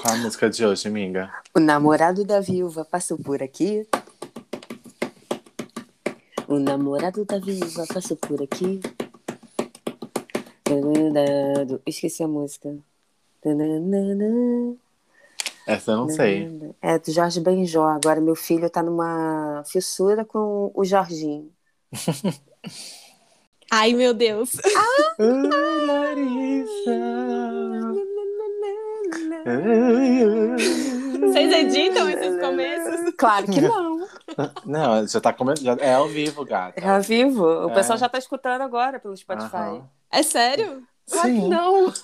Qual a música de hoje, amiga? O namorado da viúva passou por aqui. O namorado da viúva passou por aqui. Esqueci a música. Essa eu não sei. É do Jorge Benjó. Agora meu filho tá numa fissura com o Jorginho. Ai, meu Deus. Ah, Larissa. Vocês editam esses começos? Claro que não. Não, já tá começando. É ao vivo, gata. É ao vivo. O É. pessoal já tá escutando agora pelo Spotify. Aham. É sério? Claro que Sim. não.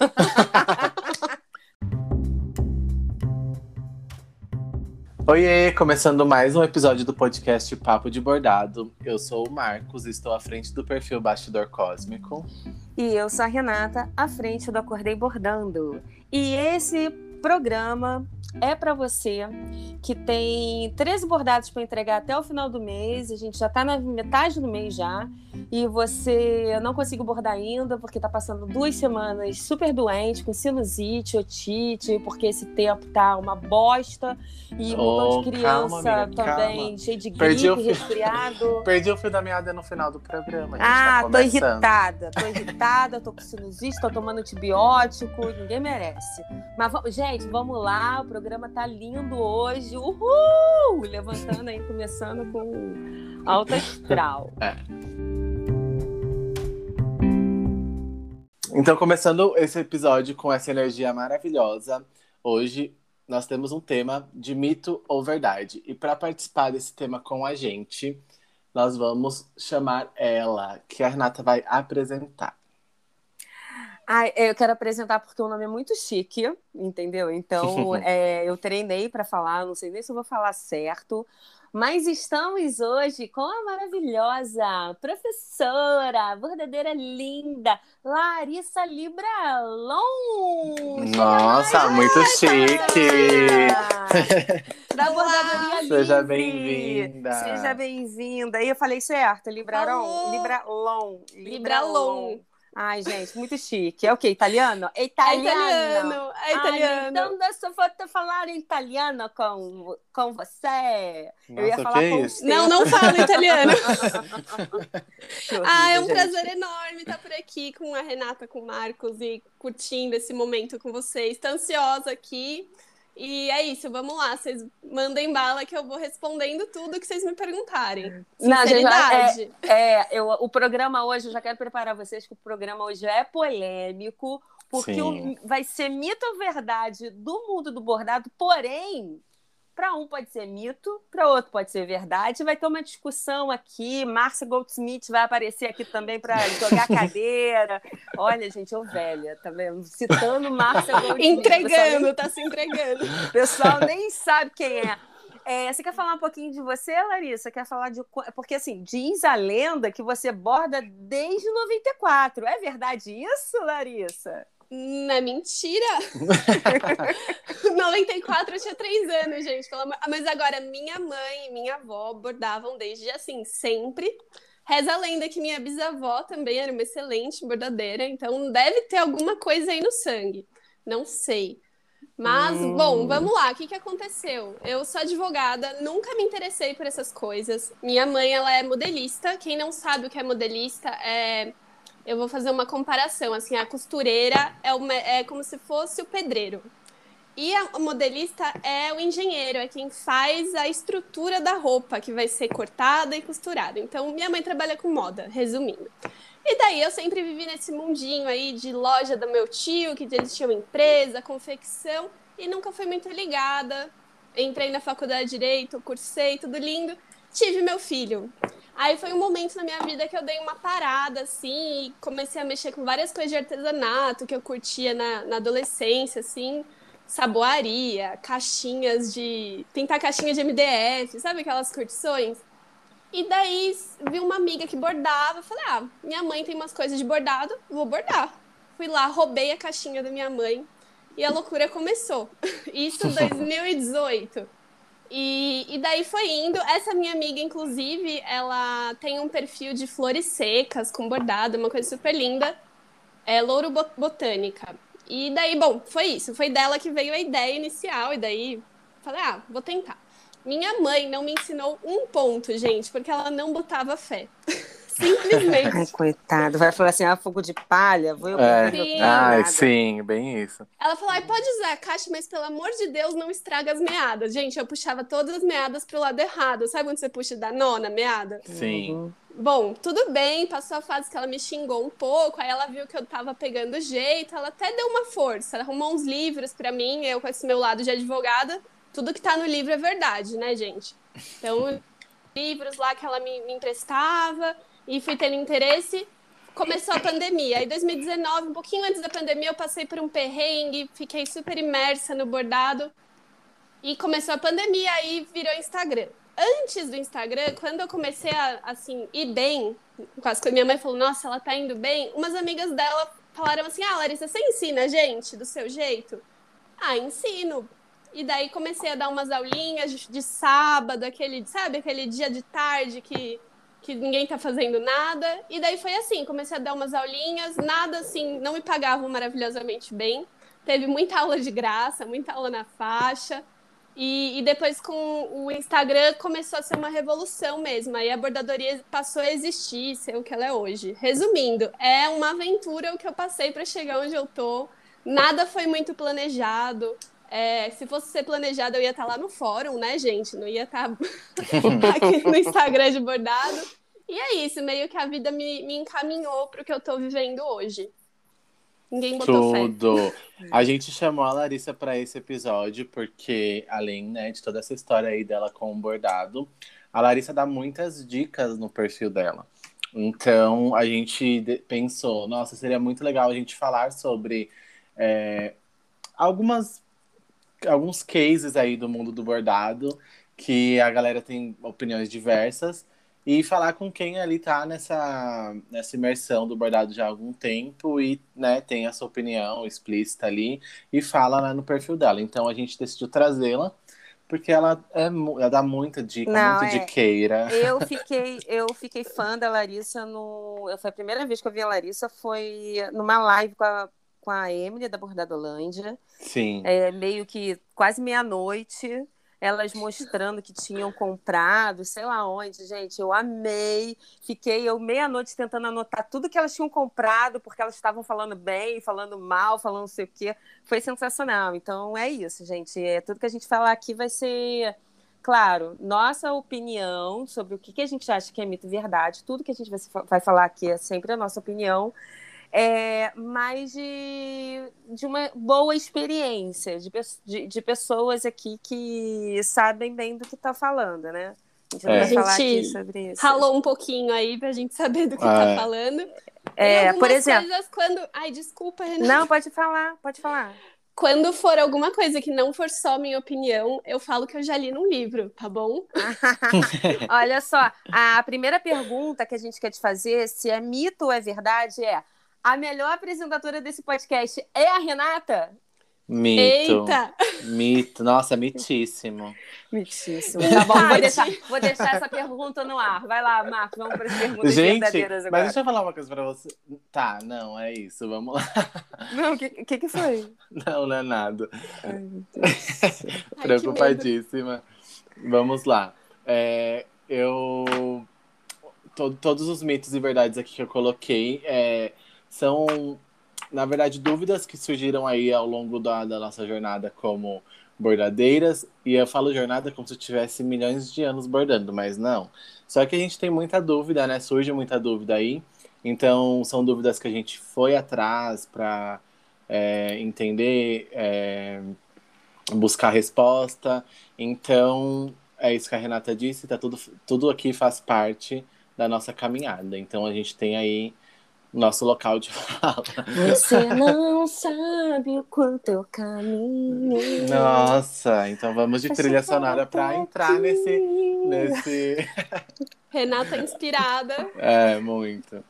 Oiê, começando mais um episódio do podcast Papo de Bordado. Eu sou o Marcos e estou à frente do perfil Bastidor Cósmico. E eu sou a Renata, à frente do Acordei Bordando. E esse programa é para você que tem 13 bordados para entregar até o final do mês. A gente já está na metade do mês já. E você não conseguiu bordar ainda porque está passando duas semanas super doente, com sinusite, otite, porque esse tempo tá uma bosta. E um Oh, montão de calma, criança amiga, também, calma. cheio de Perdi gripe, fio. resfriado. Perdi o fio da meada no final do programa. Gente Ah, tá tô irritada, tô irritada, tô com sinusite, tô tomando antibiótico, ninguém merece. Mas, gente, vamos lá, o programa tá lindo hoje, uhul! Levantando aí, começando com alta astral. Então, começando esse episódio com essa energia maravilhosa, hoje nós temos um tema de mito ou verdade. E para participar desse tema com a gente, nós vamos chamar ela, que a Renata vai apresentar. Ai, eu quero apresentar porque o nome é muito chique, entendeu? Então, é, eu treinei para falar, não sei nem se eu vou falar certo, mas estamos hoje com a maravilhosa professora, verdadeira linda, Larissa Libralon. Nossa, muito chique! Da bordadoria Seja bem-vinda. Seja bem-vinda. E eu falei certo, Libralon. Libralon. Libralon. Ai, gente, muito chique. É o quê? Italiano? É É italiano. italiano. É italiano. Ai, então deixa eu vou te falar em italiano com, com você. eu ia Nossa, falar com isso? você. Não, não falo italiano. Horrível, Ah, é um gente. prazer enorme estar por aqui com a Renata, com o Marcos e curtindo esse momento com vocês. Estou ansiosa aqui. E é isso, vamos lá. Vocês mandem bala que eu vou respondendo tudo que vocês me perguntarem. Não, gente, Sinceridade. É, eu, o programa hoje, eu já quero preparar vocês que o programa hoje é polêmico, porque o- vai ser mito ou verdade do mundo do bordado, porém, para um pode ser mito, para outro pode ser verdade. Vai ter uma discussão aqui. Márcia Goldsmith vai aparecer aqui também para jogar cadeira. Olha, gente, eu velha, tá vendo? Citando Márcia Goldsmith. Entregando, tá se entregando. O pessoal nem sabe quem é. É, Você quer falar um pouquinho de você, Larissa? Quer falar de. qu- Porque, assim, diz a lenda que você borda desde 94. É verdade isso, Larissa? Não é mentira. 94 eu tinha 3 anos, gente. Pelo amor... Mas agora, minha mãe e minha avó bordavam desde assim, sempre. Reza a lenda que minha bisavó também era uma excelente bordadeira, então deve ter alguma coisa aí no sangue. Não sei. Mas, Hum. bom, vamos lá. O que, que aconteceu? Eu sou advogada, nunca me interessei por essas coisas. Minha mãe, ela é modelista. Quem não sabe o que é modelista, é... eu vou fazer uma comparação. Assim, a costureira é, uma... é como se fosse o pedreiro. E a modelista é o engenheiro, é quem faz a estrutura da roupa que vai ser cortada e costurada. Então, minha mãe trabalha com moda, resumindo. E daí eu sempre vivi nesse mundinho aí de loja do meu tio, que eles tinham empresa, confecção, e nunca fui muito ligada. Entrei na faculdade de Direito, cursei, tudo lindo. Tive meu filho. Aí foi um momento na minha vida que eu dei uma parada, assim, e comecei a mexer com várias coisas de artesanato que eu curtia na, na adolescência, assim saboaria, caixinhas de. pintar caixinha de MDF, sabe aquelas curtições? E daí vi uma amiga que bordava, falei, ah, minha mãe tem umas coisas de bordado, vou bordar. Fui lá, roubei a caixinha da minha mãe e a loucura começou. Isso em 2018. E, e daí foi indo. Essa minha amiga, inclusive, ela tem um perfil de flores secas com bordado, uma coisa super linda. É Louro Bo- Botânica. E daí, bom, foi isso. Foi dela que veio a ideia inicial. E daí, falei, ah, vou tentar. Minha mãe não me ensinou um ponto, gente, porque ela não botava fé. Simplesmente. Ai, coitado. Vai falar assim, ah, fogo de palha, vou eu É. Sim. Ai, sim, bem isso. Ela falou, ai, pode usar a caixa, mas pelo amor de Deus, não estraga as meadas. Gente, eu puxava todas as meadas pro lado errado. Sabe quando você puxa da nona meada? Sim. Uhum. Bom, tudo bem, passou a fase que ela me xingou um pouco, aí ela viu que eu tava pegando jeito, ela até deu uma força, ela arrumou uns livros pra mim, eu com esse meu lado de advogada, tudo que tá no livro é verdade, né, gente? Então, livros lá que ela me, me emprestava e fui tendo interesse. Começou a pandemia. Aí, 2019, um pouquinho antes da pandemia, eu passei por um perrengue, fiquei super imersa no bordado. E começou a pandemia, aí virou Instagram. Antes do Instagram, quando eu comecei a, assim, ir bem, quase que minha mãe falou, nossa, ela tá indo bem, umas amigas dela falaram assim, ah, Larissa, você ensina a gente do seu jeito? Ah, ensino. E daí comecei a dar umas aulinhas de, de sábado, aquele, sabe, aquele dia de tarde que, que ninguém tá fazendo nada. E daí foi assim, comecei a dar umas aulinhas, nada assim, não me pagavam maravilhosamente bem. Teve muita aula de graça, muita aula na faixa. E, e depois com o Instagram começou a ser uma revolução mesmo. Aí a bordadoria passou a existir, ser o que ela é hoje. Resumindo, é uma aventura o que eu passei para chegar onde eu tô. Nada foi muito planejado. É, se fosse ser planejado, eu ia estar lá no fórum, né, gente? Não ia estar aqui no Instagram de bordado. E é isso, meio que a vida me, me encaminhou para o que eu tô vivendo hoje. Ninguém botou fé. Tudo. A gente chamou a Larissa para esse episódio porque, além né, de toda essa história aí dela com o bordado, a Larissa dá muitas dicas no perfil dela. Então a gente pensou, nossa, seria muito legal a gente falar sobre é, algumas alguns cases aí do mundo do bordado que a galera tem opiniões diversas e falar com quem ali tá nessa, nessa imersão do bordado já há algum tempo e né, tem a sua opinião explícita ali e fala né, no perfil dela. Então a gente decidiu trazê-la porque ela, é, ela dá muita dica, Não, muito é. diqueira. Eu fiquei, eu fiquei fã da Larissa no. Foi a primeira vez que eu vi a Larissa, foi numa live com a, com a Emily da Bordadolândia. Sim. É, meio que quase meia-noite, elas mostrando que tinham comprado, sei lá onde, gente, eu amei. Fiquei eu meia-noite tentando anotar tudo que elas tinham comprado, porque elas estavam falando bem, falando mal, falando não sei o quê. Foi sensacional. Então é isso, gente. É, tudo que a gente falar aqui vai ser, claro, nossa opinião sobre o que, a gente acha que é mito e verdade. Tudo que a gente vai falar aqui é sempre a nossa opinião é, mas de, de uma boa experiência, de, de, de pessoas aqui que sabem bem do que está falando, né? A gente não É. vai falar Gente, aqui sobre isso. Ralou um pouquinho aí pra gente saber do que É. tá falando. É, Tem algumas por exemplo. coisas quando. Ai, desculpa, Renata. Não, pode falar, pode falar. Quando for alguma coisa que não for só minha opinião, eu falo que eu já li num livro, tá bom? Olha só, a primeira pergunta que a gente quer te fazer, se é mito ou é verdade, é: a melhor apresentadora desse podcast é a Renata? Mito. Eita! Mito. Nossa, mitíssimo. Mitíssimo. Tá bom, vou deixar, vou deixar essa pergunta no ar. Vai lá, Marcos, vamos para as perguntas Gente, verdadeiras mas agora. deixa eu falar uma coisa pra você. Tá, não, é isso, vamos lá. Não, o que, que, que foi? Não, não é nada. Ai, Deus. Ai. Preocupadíssima. Vamos lá. É, eu. to- todos os mitos e verdades aqui que eu coloquei é, são, na verdade, dúvidas que surgiram aí ao longo da, da nossa jornada como bordadeiras. E eu falo jornada como se eu tivesse milhões de anos bordando, mas não. Só que a gente tem muita dúvida, né? Surge muita dúvida aí. Então, são dúvidas que a gente foi atrás para entender, é, buscar resposta. Então, é isso que a Renata disse, tá tudo, tudo aqui faz parte da nossa caminhada. Então, a gente tem aí nosso local de fala. Você não sabe o quanto eu caminho. Nossa, então vamos de trilha sonora para entrar nesse, nesse. Renata inspirada. É, muito.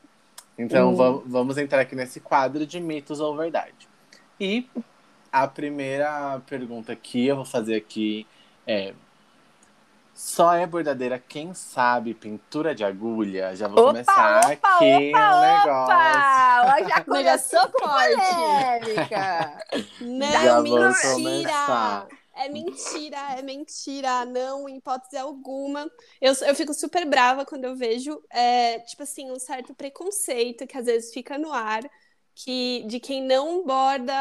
Então, Hum. vam- vamos entrar aqui nesse quadro de mitos ou verdade. E a primeira pergunta que eu vou fazer aqui é: Só é bordadeira quem sabe pintura de agulha. Já vou Opa, começar opa, aqui opa, o negócio. Opa! Já começou com polêmica. Não, Já mentira! É mentira, é mentira, não, em hipótese alguma. Eu, eu fico super brava quando eu vejo, é, tipo assim, um certo preconceito que às vezes fica no ar, que de quem não borda,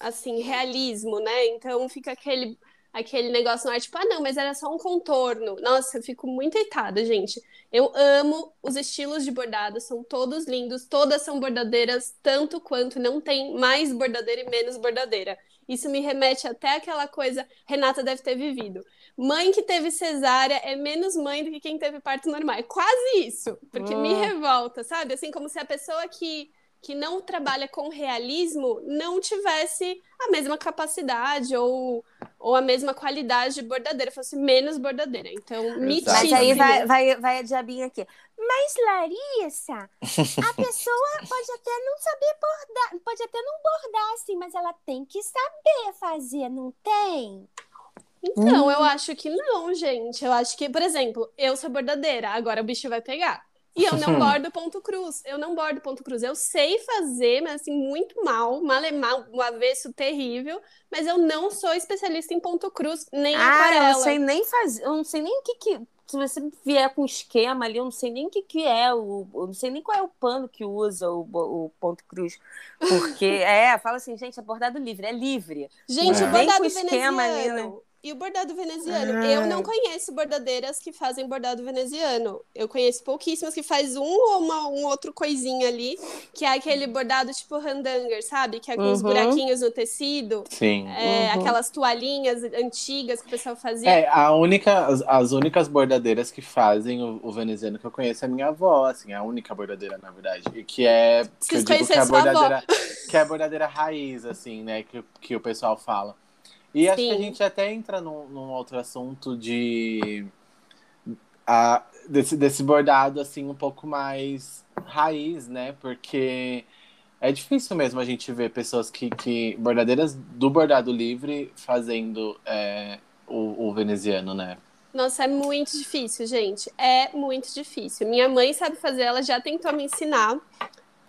assim, realismo, né? Então fica aquele, aquele negócio no ar, tipo, ah, não, mas era só um contorno. Nossa, eu fico muito irritada, gente. Eu amo os estilos de bordado, são todos lindos, todas são bordadeiras, tanto quanto não tem mais bordadeira e menos bordadeira. Isso me remete até aquela coisa, Renata deve ter vivido. Mãe que teve cesárea é menos mãe do que quem teve parto normal. É quase isso, porque me Hum. revolta, sabe? Assim como se a pessoa que, que não trabalha com realismo não tivesse a mesma capacidade ou, ou a mesma qualidade de bordadeira, fosse menos bordadeira. Então, me Exato. Mas aí vai, vai, vai a diabinha aqui. Mas, Larissa, a pessoa pode até não saber bordar, pode até não bordar assim, mas ela tem que saber fazer, não tem? Então, eu acho que não, gente. Eu acho que, por exemplo, eu sou bordadeira, agora o bicho vai pegar. E eu não bordo ponto cruz. Eu não bordo ponto cruz. Eu sei fazer, mas assim, muito mal, malemar, um avesso terrível. Mas eu não sou especialista em ponto cruz, nem Ah, eu aquarela. não sei nem fazer, eu não sei nem o que que. Se você vier com esquema ali, eu não sei nem o que que é, o, eu não sei nem qual é o pano que usa o, o ponto cruz. Porque, é, fala assim, gente, é bordado livre, é livre. Gente, É. o bordado esquema ali, veneziano. né? E o bordado veneziano? Ah. Eu não conheço bordadeiras que fazem bordado veneziano. Eu conheço pouquíssimas que faz um ou uma, um outro coisinha ali, que é aquele bordado tipo randanger, sabe? Que é com os Uhum. buraquinhos no tecido. Sim. É, Uhum. Aquelas toalhinhas antigas que o pessoal fazia. É, a única, as, as únicas bordadeiras que fazem o, o veneziano que eu conheço é minha avó, assim, a única bordadeira, na verdade. E que é. Que eu Preciso digo que é a sua avó. bordadeira, que é a bordadeira raiz, assim, né? Que, que o pessoal fala. E acho que a Sim. gente até entra num, num outro assunto de. A, desse, desse bordado, assim, um pouco mais raiz, né? Porque é difícil mesmo a gente ver pessoas que, que bordadeiras do bordado livre fazendo é, o, o veneziano, né? Nossa, é muito difícil, gente. É muito difícil. Minha mãe sabe fazer, ela já tentou me ensinar.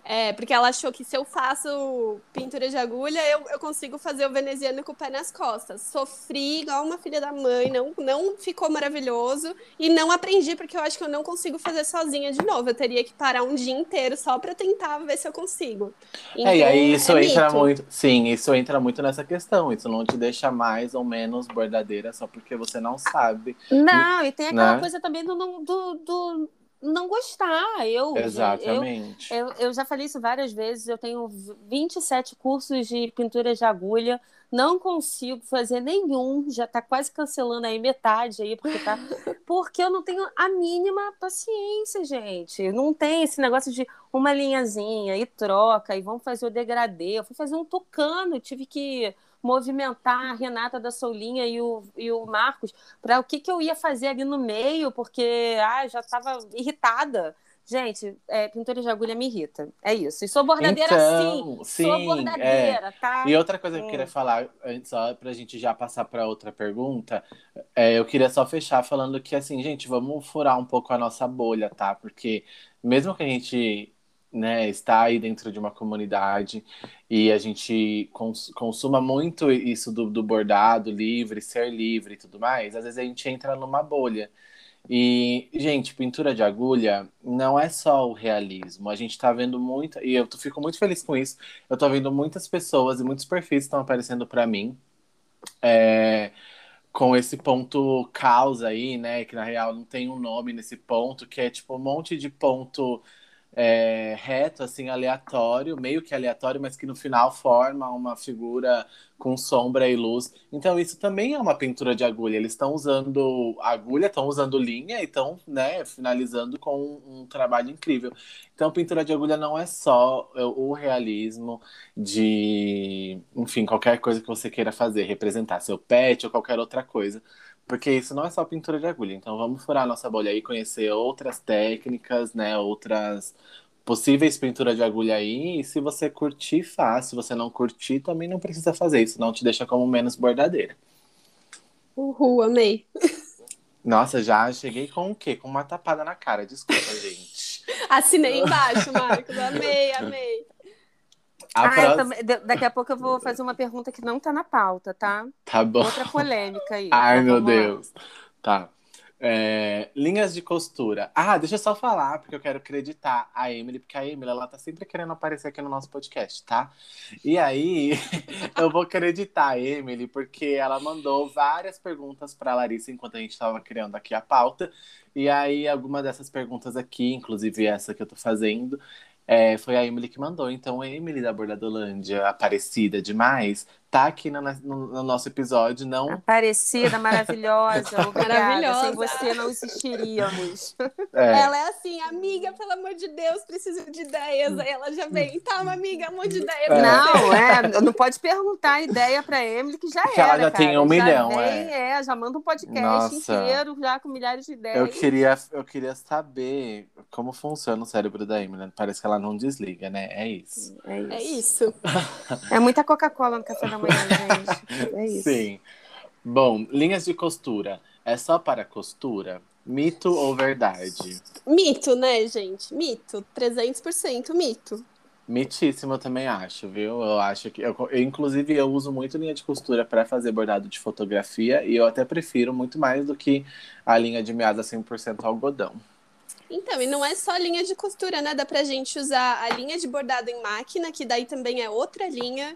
É, porque ela achou que se eu faço pintura de agulha, eu, eu consigo fazer o veneziano com o pé nas costas. Sofri igual uma filha da mãe, não, não ficou maravilhoso. E não aprendi, porque eu acho que eu não consigo fazer sozinha de novo. Eu teria que parar um dia inteiro só pra tentar ver se eu consigo. é, e aí Então, isso é entra mito. muito. Sim, isso entra muito nessa questão. Isso não te deixa mais ou menos bordadeira só porque você não sabe. Não, e tem aquela Né? coisa também do, não- do, do não gostar. Eu, eu, Exatamente. eu, eu já falei isso várias vezes. Eu tenho 27 cursos de pintura de agulha. Não consigo fazer nenhum, já tá quase cancelando aí metade aí, porque tá. Porque eu não tenho a mínima paciência, gente. Não tem esse negócio de uma linhazinha e troca, e vamos fazer o degradê. Eu fui fazer um tucano, tive que movimentar a Renata da Soulinha e o, e o Marcos para o que, que eu ia fazer ali no meio, porque ah, já estava irritada. Gente, é, pintura de agulha me irrita. É isso. E sou bordadeira Então, sim. sim, Sou é. bordadeira, tá? E outra coisa que eu Hum. queria falar, antes, só pra gente já passar pra outra pergunta, é, eu queria só fechar falando que, assim, gente, vamos furar um pouco a nossa bolha, tá? Porque mesmo que a gente, né, está aí dentro de uma comunidade e a gente cons- consuma muito isso do, do bordado livre, ser livre e tudo mais, às vezes a gente entra numa bolha. E, gente, pintura de agulha não é só o realismo. A gente tá vendo muito, e eu fico muito feliz com isso. Eu tô vendo muitas pessoas e muitos perfis estão aparecendo pra mim é, com esse ponto causa aí, né? Que na real não tem um nome nesse ponto, que é tipo um monte de ponto é, reto, assim, aleatório, meio que aleatório, mas que no final forma uma figura com sombra e luz. Então, isso também é uma pintura de agulha. Eles estão usando agulha, estão usando linha e estão, né, finalizando com um, trabalho incrível. Então, pintura de agulha não é só o realismo de, enfim, qualquer coisa que você queira fazer, representar seu pet ou qualquer outra coisa. Porque isso não é só pintura de agulha. Então vamos furar a nossa bolha aí, conhecer outras técnicas, né? Outras possíveis pinturas de agulha aí. E se você curtir, faz. Se você não curtir, também não precisa fazer isso. Não te deixa como menos bordadeira. Uhul, amei. Nossa, já cheguei com o quê? Com uma tapada na cara. Desculpa, gente. Assinei embaixo, Marcos. Amei, amei. A ah, próxima... também, daqui a pouco eu vou fazer uma pergunta que não tá na pauta, tá? Tá bom. Outra polêmica aí. Ai, tá, meu Deus. Lá. Tá. É, linhas de costura. Ah, deixa eu só falar, porque eu quero acreditar a Emily, porque a Emily, ela tá sempre querendo aparecer aqui no nosso podcast, tá? E aí, eu vou acreditar a Emily, porque ela mandou várias perguntas pra Larissa enquanto a gente tava criando aqui a pauta. E aí, alguma dessas perguntas aqui, inclusive essa que eu tô fazendo, é, foi a Emily que mandou. Então, a Emily da Bordadolândia, aparecida demais, tá aqui no, no, no nosso episódio. Não... Aparecida, maravilhosa, maravilhosa. Sem você não existiríamos. É. Ela é assim, amiga, pelo amor de Deus, preciso de ideias. Aí ela já vem, tá, uma amiga, um monte de ideias. É. Não, é, não pode perguntar ideia pra Emily, que já que era. Ela já cara. tem um já milhão, vem, é. é. Já manda um podcast Nossa. inteiro, já com milhares de ideias. Eu queria, eu queria saber como funciona o cérebro da Emily. Parece que ela não desliga, né? É isso. É isso. É, isso. é muita Coca-Cola no café da manhã, gente. É isso. Sim. Bom, linhas de costura. É só para costura? Mito ou verdade? Mito, né, gente? Mito. 300% mito. Mitíssimo, eu também acho, viu? Eu acho que. Eu, eu, inclusive, eu uso muito linha de costura para fazer bordado de fotografia e eu até prefiro muito mais do que a linha de meada 100% algodão. Então, e não é só linha de costura, né? Dá pra gente usar a linha de bordado em máquina, que daí também é outra linha.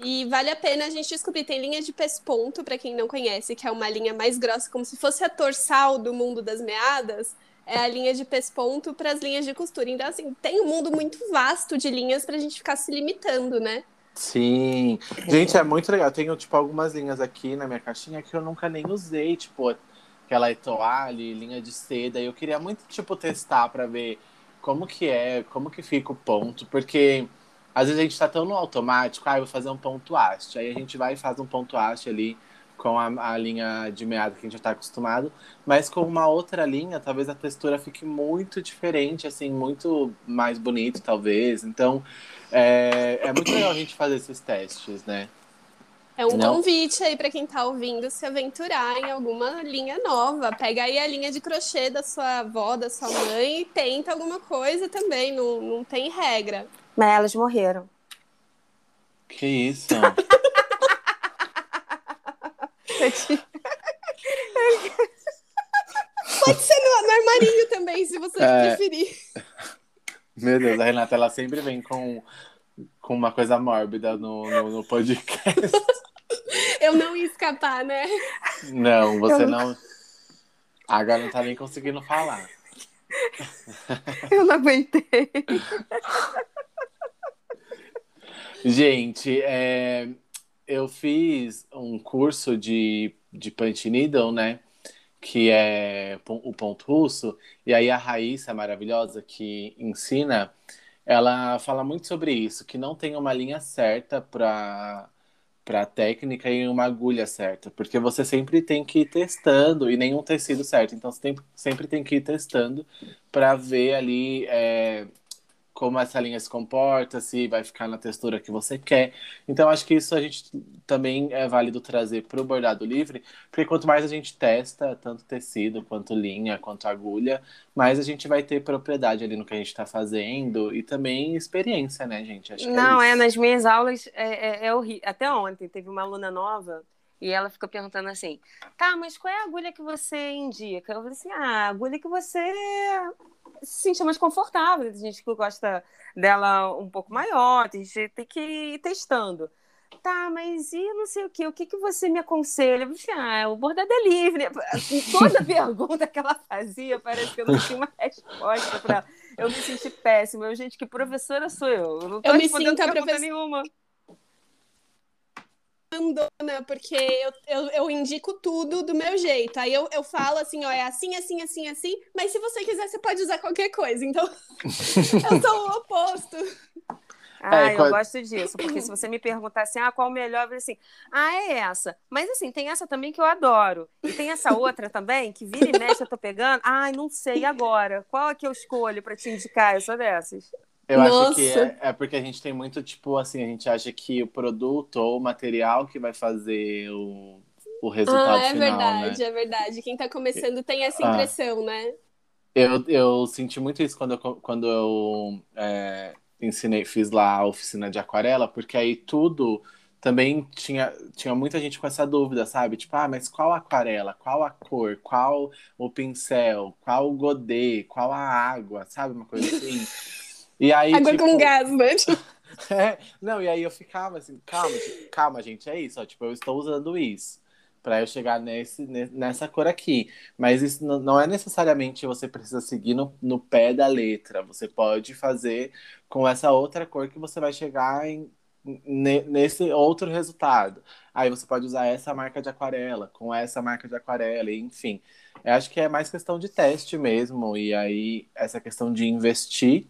E vale a pena a gente descobrir. Tem linha de pesponto, para quem não conhece, que é uma linha mais grossa, como se fosse a torsal do mundo das meadas. É a linha de pesponto para as linhas de costura. Então, assim, tem um mundo muito vasto de linhas para a gente ficar se limitando, né? Sim. Gente, é muito legal. Tenho, tipo, algumas linhas aqui na minha caixinha que eu nunca nem usei. Tipo, aquela etoile, linha de seda. E eu queria muito, tipo, testar para ver como que é, como que fica o ponto, porque às vezes a gente está tão no automático, ah, eu vou fazer um ponto haste. Aí a gente vai e faz um ponto haste ali com a, a linha de meada que a gente já está acostumado, mas com uma outra linha, talvez a textura fique muito diferente, assim, muito mais bonito, talvez. Então, é, é muito legal a gente fazer esses testes, né? É um Não. convite aí para quem está ouvindo se aventurar em alguma linha nova. Pega aí a linha de crochê da sua avó, da sua mãe e tenta alguma coisa também. Não, não tem regra. Mas elas morreram. Que isso? Pode ser no, no, armarinho também, se você é... preferir. Meu Deus, a Renata ela sempre vem com, com uma coisa mórbida no, no, no podcast. Eu não ia escapar, né? Não, você eu... não. Agora não tá nem conseguindo falar. Eu não aguentei. Gente, é... eu fiz um curso de, de punch needle, né? Que é o ponto russo. E aí a Raíssa, maravilhosa, que ensina, ela fala muito sobre isso, que não tem uma linha certa para para técnica e uma agulha certa, porque você sempre tem que ir testando e nenhum tecido certo, então você tem, sempre tem que ir testando para ver ali é, como essa linha se comporta, se vai ficar na textura que você quer. Então, acho que isso a gente também é válido trazer para o bordado livre, porque quanto mais a gente testa, tanto tecido, quanto linha, quanto agulha, mais a gente vai ter propriedade ali no que a gente está fazendo e também experiência, né, gente? Acho Não, é, é nas minhas aulas é, é, é horrível. Até ontem teve uma aluna nova. E ela ficou perguntando assim: tá, mas qual é a agulha que você indica? Eu falei assim: ah, a agulha que você se sentir mais confortável. Tem gente que gosta dela um pouco maior, tem gente que tem que ir testando. Tá, mas e não sei o que, o que, que você me aconselha? Eu disse, ah, o bordado é livre. Assim, toda pergunta que ela fazia, parece que eu não tinha uma resposta para ela. Eu me senti péssima. Eu, gente, que professora sou eu? Eu não tô eu me sinto a professora nenhuma mandona, porque eu, eu, eu, indico tudo do meu jeito. Aí eu, eu falo assim, ó, é assim, assim, assim, assim, mas se você quiser, você pode usar qualquer coisa. Então, eu sou o oposto. Ah, é, eu gosto disso, porque se você me perguntar assim, ah, qual o melhor, eu vou assim, ah, é essa. Mas assim, tem essa também que eu adoro. E tem essa outra também, que vira e mexe, eu tô pegando. Ai, não sei agora. Qual é que eu escolho para te indicar? Eu sou dessas. Eu Nossa. acho que é, é, porque a gente tem muito, tipo, assim, a gente acha que o produto ou o material que vai fazer o, o o resultado ah, é final, verdade, né? é verdade. Quem tá começando tem essa Ah. impressão, né? Eu, eu senti muito isso quando eu, quando eu é, ensinei, fiz lá a oficina de aquarela, porque aí tudo também tinha, tinha muita gente com essa dúvida, sabe? Tipo, ah, mas qual aquarela? Qual a cor? Qual o pincel? Qual o godê? Qual a água? Sabe? Uma coisa assim. E aí, Água tipo, com gás, né? É, não, e aí eu ficava assim, calma, gente, calma, gente, é isso, ó, tipo, eu estou usando isso para eu chegar nesse, ne- nessa cor aqui. Mas isso não é necessariamente você precisa seguir no, no pé da letra. Você pode fazer com essa outra cor que você vai chegar em, ne- nesse outro resultado. Aí você pode usar essa marca de aquarela, com essa marca de aquarela, enfim. Eu acho que é mais questão de teste mesmo, e aí essa questão de investir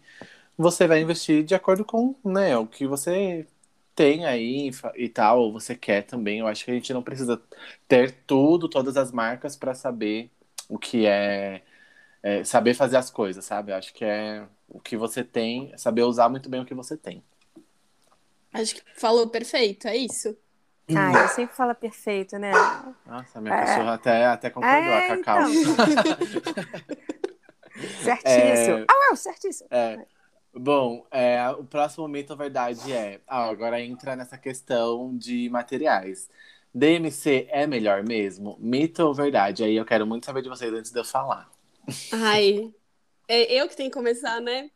você vai investir de acordo com, né, o que você tem aí e tal, ou você quer também. Eu acho que a gente não precisa ter tudo, todas as marcas para saber o que é, é, saber fazer as coisas, sabe? Eu acho que é o que você tem, é saber usar muito bem o que você tem. Acho que falou perfeito, é isso. Ah, eu sempre fala perfeito, né? Nossa, minha É. cachorra até, até concordou, a É, Cacau. Certíssimo. É. Ah, ué, certíssimo. É. Bom, é, o próximo mito ou verdade é. Ah, agora entra nessa questão de materiais. DMC é melhor mesmo? Mito ou verdade? Aí eu quero muito saber de vocês antes de eu falar. Ai, é eu que tenho que começar, né?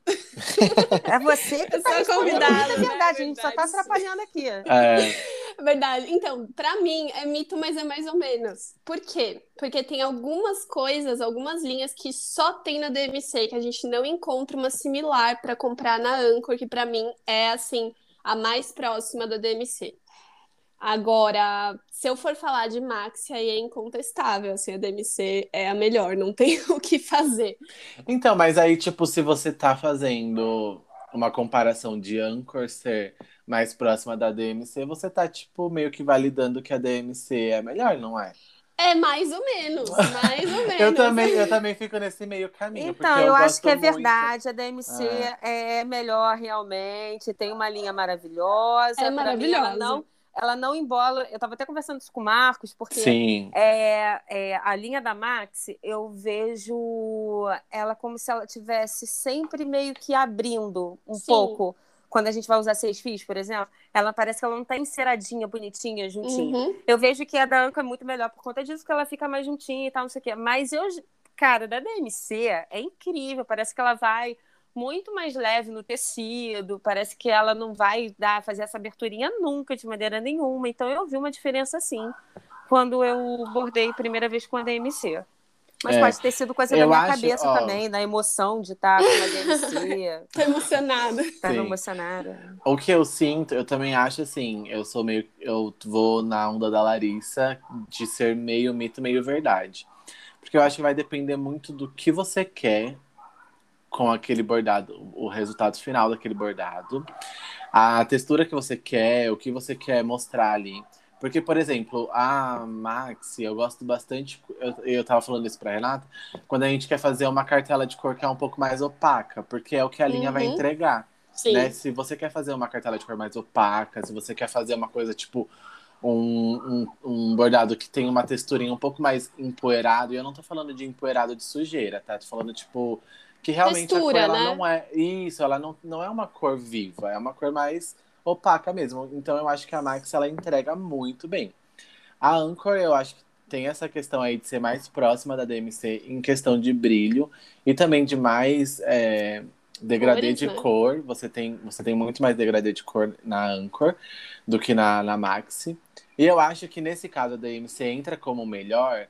É você que Eu tá sou a convidada, É né? verdade, a gente só tá atrapalhando aqui. É, Verdade. Então, pra mim é mito, mas é mais ou menos. Por quê? Porque tem algumas coisas, algumas linhas que só tem na DMC, que a gente não encontra uma similar pra comprar na Anchor, que pra mim é assim a mais próxima da DMC. Agora, se eu for falar de Maxi, aí é incontestável, assim, a DMC é a melhor, não tem o que fazer. Então, mas aí, tipo, se você tá fazendo uma comparação de Anchor ser mais próxima da DMC, você tá, tipo, meio que validando que a DMC é melhor, não é? É mais ou menos, mais ou menos. Eu também, eu também fico nesse meio caminho. Então, porque eu, acho que é muito- Ah. verdade. A DMC é melhor realmente. Tem uma linha maravilhosa. É Pra mim, ela maravilhosa. não, ela não embola. Eu tava até conversando isso com o Marcos, porque Sim. é, é, a linha da Max, eu vejo ela como se ela tivesse sempre meio que abrindo um Sim. pouco. Quando a gente vai usar seis fios, por exemplo, ela parece que ela não tá enceradinha, bonitinha, juntinha. Uhum. Eu vejo que a da Anca é muito melhor por conta disso, que ela fica mais juntinha e tal, não sei o quê. Mas eu, cara, da DMC é incrível. Parece que ela vai muito mais leve no tecido. Parece que ela não vai dar, fazer essa aberturinha nunca, de maneira nenhuma. Então eu vi uma diferença sim quando eu bordei a primeira vez com a DMC. Mas É, pode ter sido coisa da minha acho, cabeça ó. também, da emoção de estar com a DMC. Tô emocionada. Sim. emocionada. O que eu sinto, eu também acho assim, eu sou meio. Eu vou na onda da Larissa de ser meio mito, meio verdade. Porque eu acho que vai depender muito do que você quer com aquele bordado, o resultado final daquele bordado, a textura que você quer, o que você quer mostrar ali. Porque, por exemplo, a Maxi, eu gosto bastante. Eu, eu tava falando isso pra Renata, quando a gente quer fazer uma cartela de cor que é um pouco mais opaca, porque é o que a linha vai Uhum. entregar Sim. né? Se você quer fazer uma cartela de cor mais opaca, se você quer fazer uma coisa tipo um, um, um bordado que tem uma texturinha um pouco mais empoeirado, e eu não tô falando de empoeirado de sujeira, tá? Tô falando, tipo, que realmente Textura, a cor ela né? não é. Isso, ela não, não é uma cor viva, é uma cor mais opaca mesmo. Então eu acho que a Max ela entrega muito bem. A Anchor, eu acho que tem essa questão aí de ser mais próxima da DMC em questão de brilho e também de mais é, degradê Cores, de né? cor. Você tem, você tem muito mais degradê de cor na Anchor do que na, na Maxi. E eu acho que nesse caso a DMC entra como melhor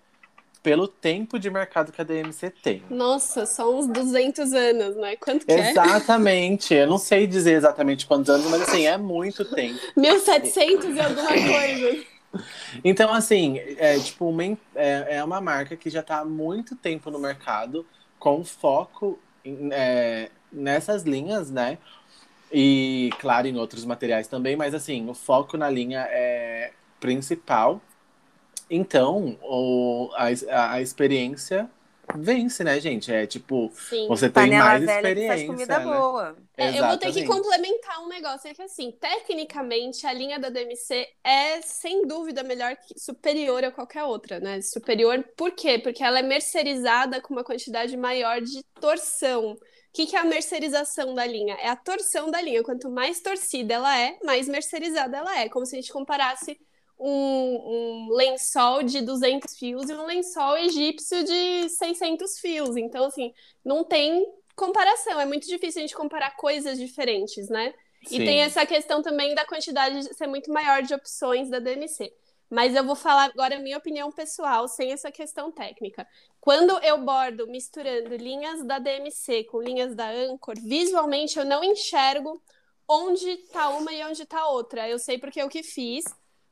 pelo tempo de mercado que a DMC tem. Nossa, só uns 200 anos, né? Quanto que é? Exatamente. Eu não sei dizer exatamente quantos anos, mas assim, é muito tempo. 1700 e alguma coisa. Então, assim, é tipo uma, é, é uma marca que já está há muito tempo no mercado, com foco em- é, nessas linhas, né? E, claro, em outros materiais também, mas assim, o foco na linha é principal. Então, o, a, a, a experiência vence, né, gente? É tipo, Sim. você tem Panela mais velha que faz experiência. comida né? boa. É, eu vou ter que complementar um negócio, é que assim, tecnicamente, a linha da DMC é, sem dúvida, melhor que superior a qualquer outra, né? Superior por quê? Porque ela é mercerizada com uma quantidade maior de torção. O que, que é a mercerização da linha? É a torção da linha. Quanto mais torcida ela é, mais mercerizada ela é. Como se a gente comparasse um, um lençol de 200 fios e um lençol egípcio de 600 fios. Então, assim, não tem comparação. É muito difícil a gente comparar coisas diferentes, né? E Sim. tem essa questão também da quantidade de ser muito maior de opções da DMC. Mas eu vou falar agora a minha opinião pessoal, sem essa questão técnica. Quando eu bordo misturando linhas da DMC com linhas da Anchor, visualmente eu não enxergo onde está uma e onde está outra. Eu sei porque eu que fiz,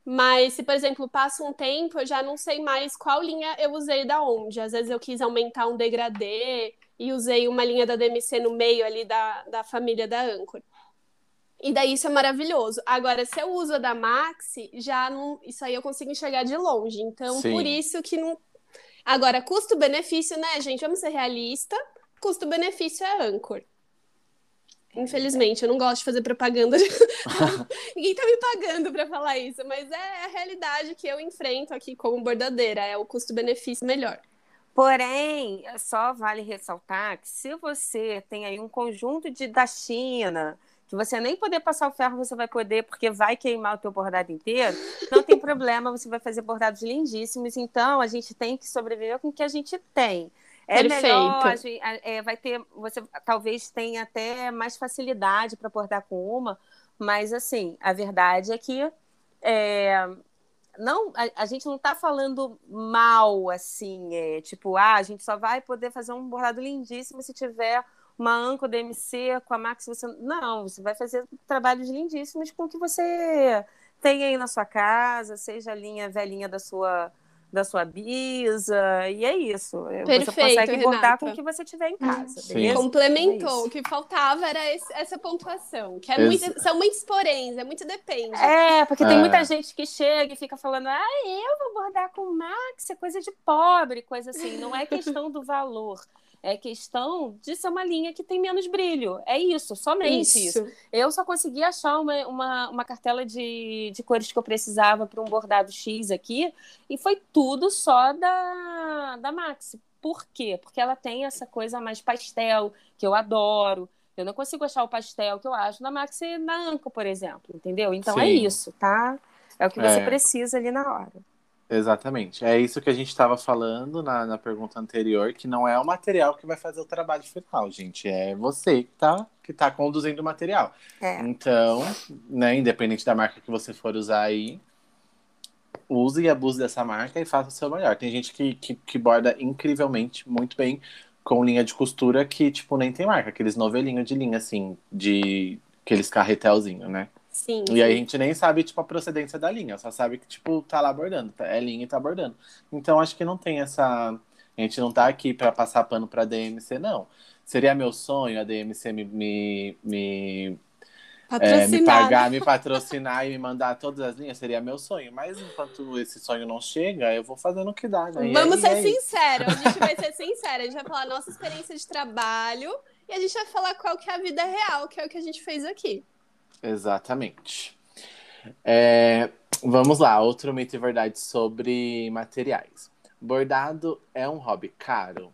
mas se, por exemplo, passa um tempo, eu já não sei mais qual linha eu usei da onde. Às vezes eu quis aumentar um degradê e usei uma linha da DMC no meio ali da, da família da Anchor. E daí isso é maravilhoso. Agora, se eu uso a da Maxi, já não. Isso aí eu consigo enxergar de longe. Então, Sim. por isso que não. Agora, custo-benefício, né, gente? Vamos ser realista. Custo-benefício é Anchor. Infelizmente, eu não gosto de fazer propaganda. Ninguém tá me pagando para falar isso, mas é a realidade que eu enfrento aqui como bordadeira. É o custo-benefício melhor. Porém, só vale ressaltar que se você tem aí um conjunto de da China, que você nem poder passar o ferro, você vai poder, porque vai queimar o teu bordado inteiro, não tem problema, você vai fazer bordados lindíssimos. Então, a gente tem que sobreviver com o que a gente tem. É Perfeito. melhor, a é, vai ter, você talvez tenha até mais facilidade para bordar com uma, mas assim, a verdade é que é, não, a, a gente não está falando mal assim, é, tipo, ah, a gente só vai poder fazer um bordado lindíssimo se tiver uma Anco DMC com a Max, você não, você vai fazer trabalhos lindíssimos com o que você tem aí na sua casa, seja a linha velhinha da sua da sua bisa, e é isso. você Perfeito, consegue bordar com o que você tiver em casa, Sim. beleza? Complementou. É o que faltava era esse- essa pontuação. Que é Ex- muito- são muitos poréns, é muito depende. É, porque tem É. muita gente que chega e fica falando, ah, eu vou bordar com Max, é coisa de pobre, coisa assim. Não é questão do valor, é questão de ser uma linha que tem menos brilho. É isso, somente isso. Isso. Eu só consegui achar uma, uma, uma cartela de, de cores que eu precisava para um bordado X aqui, e foi tudo só da, da Max. Por quê? Porque ela tem essa coisa mais pastel, que eu adoro. Eu não consigo achar o pastel que eu acho na Max e na Anco, por exemplo, entendeu? Então é Sim. isso, tá? É o que você É. precisa ali na hora. Exatamente. É isso que a gente estava falando na, na pergunta anterior, que não é o material que vai fazer o trabalho final, gente. É você que tá, que tá conduzindo o material. É. Então, né, independente da marca que você for usar aí, use e abuse dessa marca e faça o seu melhor. Tem gente que, que, que borda incrivelmente, muito bem, com linha de costura que, tipo, nem tem marca. Aqueles novelinhos de linha, assim, de aqueles carretelzinhos, né? Sim. E aí a gente nem sabe, tipo, a procedência da linha, só sabe que, tipo, tá lá bordando, tá- é linha e tá bordando. Então acho que não tem essa. A gente não tá aqui pra passar pano pra DMC, não. Seria meu sonho a DMC me, me, me, é, me pagar, me patrocinar e me mandar todas as linhas, seria meu sonho. Mas enquanto esse sonho não chega, eu vou fazendo o que dá, né? Vamos aí- ser sinceros, a gente vai ser sincero, a gente vai falar a nossa experiência de trabalho e a gente vai falar qual que é a vida real, que é o que a gente fez aqui. Exatamente. É, vamos lá, outro mito e verdade sobre materiais. Bordado é um hobby caro?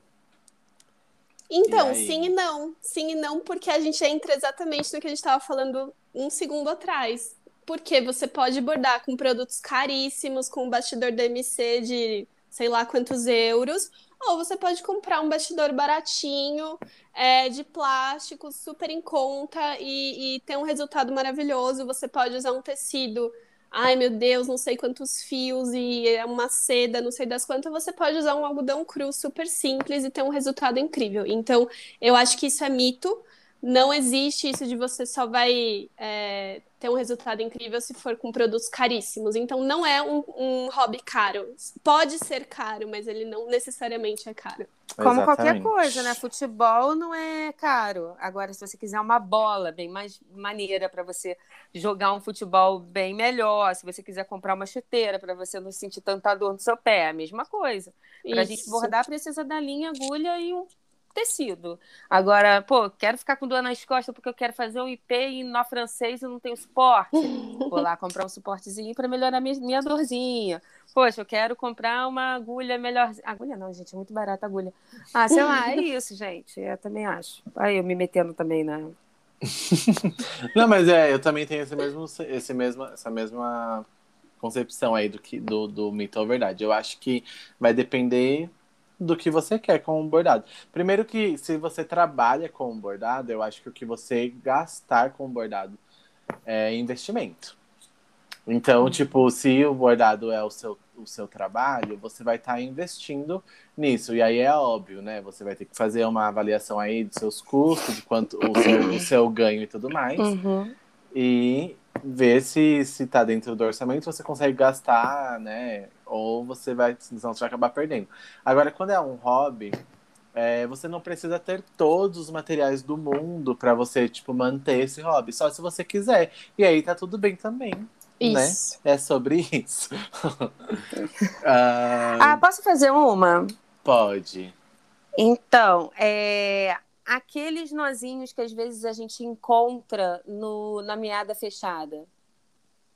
Então, E sim e não. Sim e não, porque a gente entra exatamente no que a gente estava falando um segundo atrás. Porque você pode bordar com produtos caríssimos, com um bastidor DMC de sei lá quantos euros, ou você pode comprar um bastidor baratinho, é, de plástico, super em conta e, e ter um resultado maravilhoso. Você pode usar um tecido, ai meu Deus, não sei quantos fios e é uma seda, não sei das quantas. Você pode usar um algodão cru super simples e ter um resultado incrível. Então, eu acho que isso é mito. Não existe isso de você só vai é, ter um resultado incrível se for com produtos caríssimos. Então, não é um, um, hobby caro. Pode ser caro, mas ele não necessariamente é caro. Como Exatamente. qualquer coisa, né? Futebol não é caro. Agora, se você quiser uma bola bem mais maneira para você jogar um futebol bem melhor, se você quiser comprar uma chuteira para você não sentir tanta dor no seu pé, é a mesma coisa. Para a gente bordar, precisa da linha, agulha e um tecido. Agora, pô, quero ficar com dor nas costas porque eu quero fazer um IP e nó francês e não tenho suporte. Vou lá comprar um suportezinho para melhorar minha, minha dorzinha. Poxa, eu quero comprar uma agulha melhor. Agulha não, gente, é muito barata a agulha. Ah, sei lá, é isso, gente. Eu também acho. Aí eu me metendo também na. não, mas é, eu também tenho esse mesmo, esse mesmo, essa mesma concepção aí do que do, do mito ou verdade. Eu acho que vai depender do que você quer com o bordado. Primeiro que se você trabalha com o bordado, eu acho que o que você gastar com o bordado é investimento. Então, uhum. tipo, se o bordado é o seu, o seu trabalho, você vai estar tá investindo nisso. E aí é óbvio, né? Você vai ter que fazer uma avaliação aí dos seus custos, de quanto o seu, o seu ganho e tudo mais. Uhum. E ver se, se tá dentro do orçamento, você consegue gastar, né? ou você vai, senão você vai acabar perdendo. Agora, quando é um hobby, é, você não precisa ter todos os materiais do mundo para você, tipo, manter esse hobby, só se você quiser. E aí tá tudo bem também. Né? Isso. Né? É sobre isso. ah, ah, posso fazer uma? Pode. Então, é, aqueles nozinhos que às vezes a gente encontra no, na meada fechada,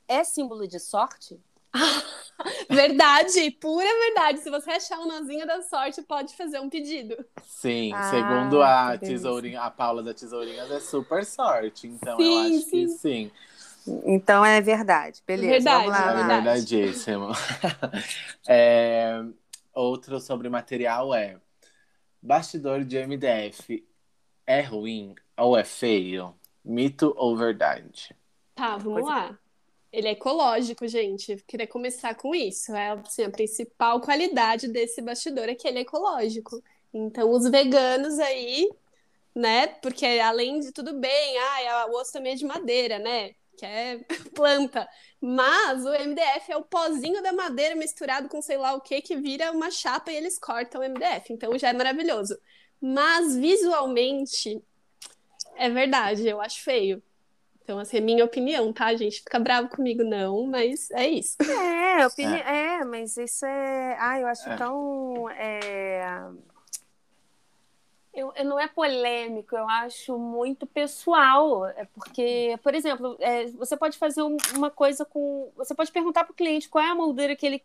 é símbolo de sorte? verdade, pura verdade. Se você achar um nozinho da sorte, pode fazer um pedido. Sim, ah, segundo a tesourinha, a Paula da Tesourinhas, é super sorte. Então sim, eu acho sim. que sim. Então é verdade, beleza. Verdade, vamos lá. É verdadíssimo. é, outro sobre material é bastidor de MDF é ruim ou é feio? Mito ou verdade? Tá, vamos lá. Ele é ecológico, gente. queria começar com isso. É assim, a principal qualidade desse bastidor é que ele é ecológico. Então, os veganos aí, né? Porque além de tudo bem, ah, o osso também é de madeira, né? Que é planta. Mas o MDF é o pozinho da madeira misturado com sei lá o que, que vira uma chapa e eles cortam o MDF. Então já é maravilhoso. Mas visualmente, é verdade, eu acho feio. Então, assim, é minha opinião, tá, gente? Fica bravo comigo, não, mas é isso. É, opini... é. é mas isso é. Ah, eu acho é. tão. É... Eu, eu, não é polêmico, eu acho muito pessoal. É porque, por exemplo, é, você pode fazer um, uma coisa com. Você pode perguntar para o cliente qual é a moldura que ele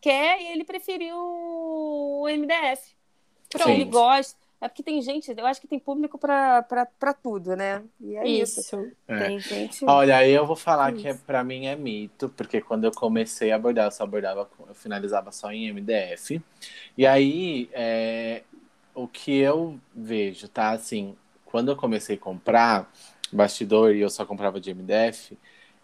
quer e ele preferiu o MDF. Pronto. Ele gosta. É porque tem gente, eu acho que tem público para tudo, né? E é isso. isso. É. Tem gente. Olha, aí eu vou falar isso. que é, para mim é mito, porque quando eu comecei a abordar, eu só abordava, eu finalizava só em MDF. E aí, é, o que eu vejo, tá? Assim, quando eu comecei a comprar bastidor e eu só comprava de MDF,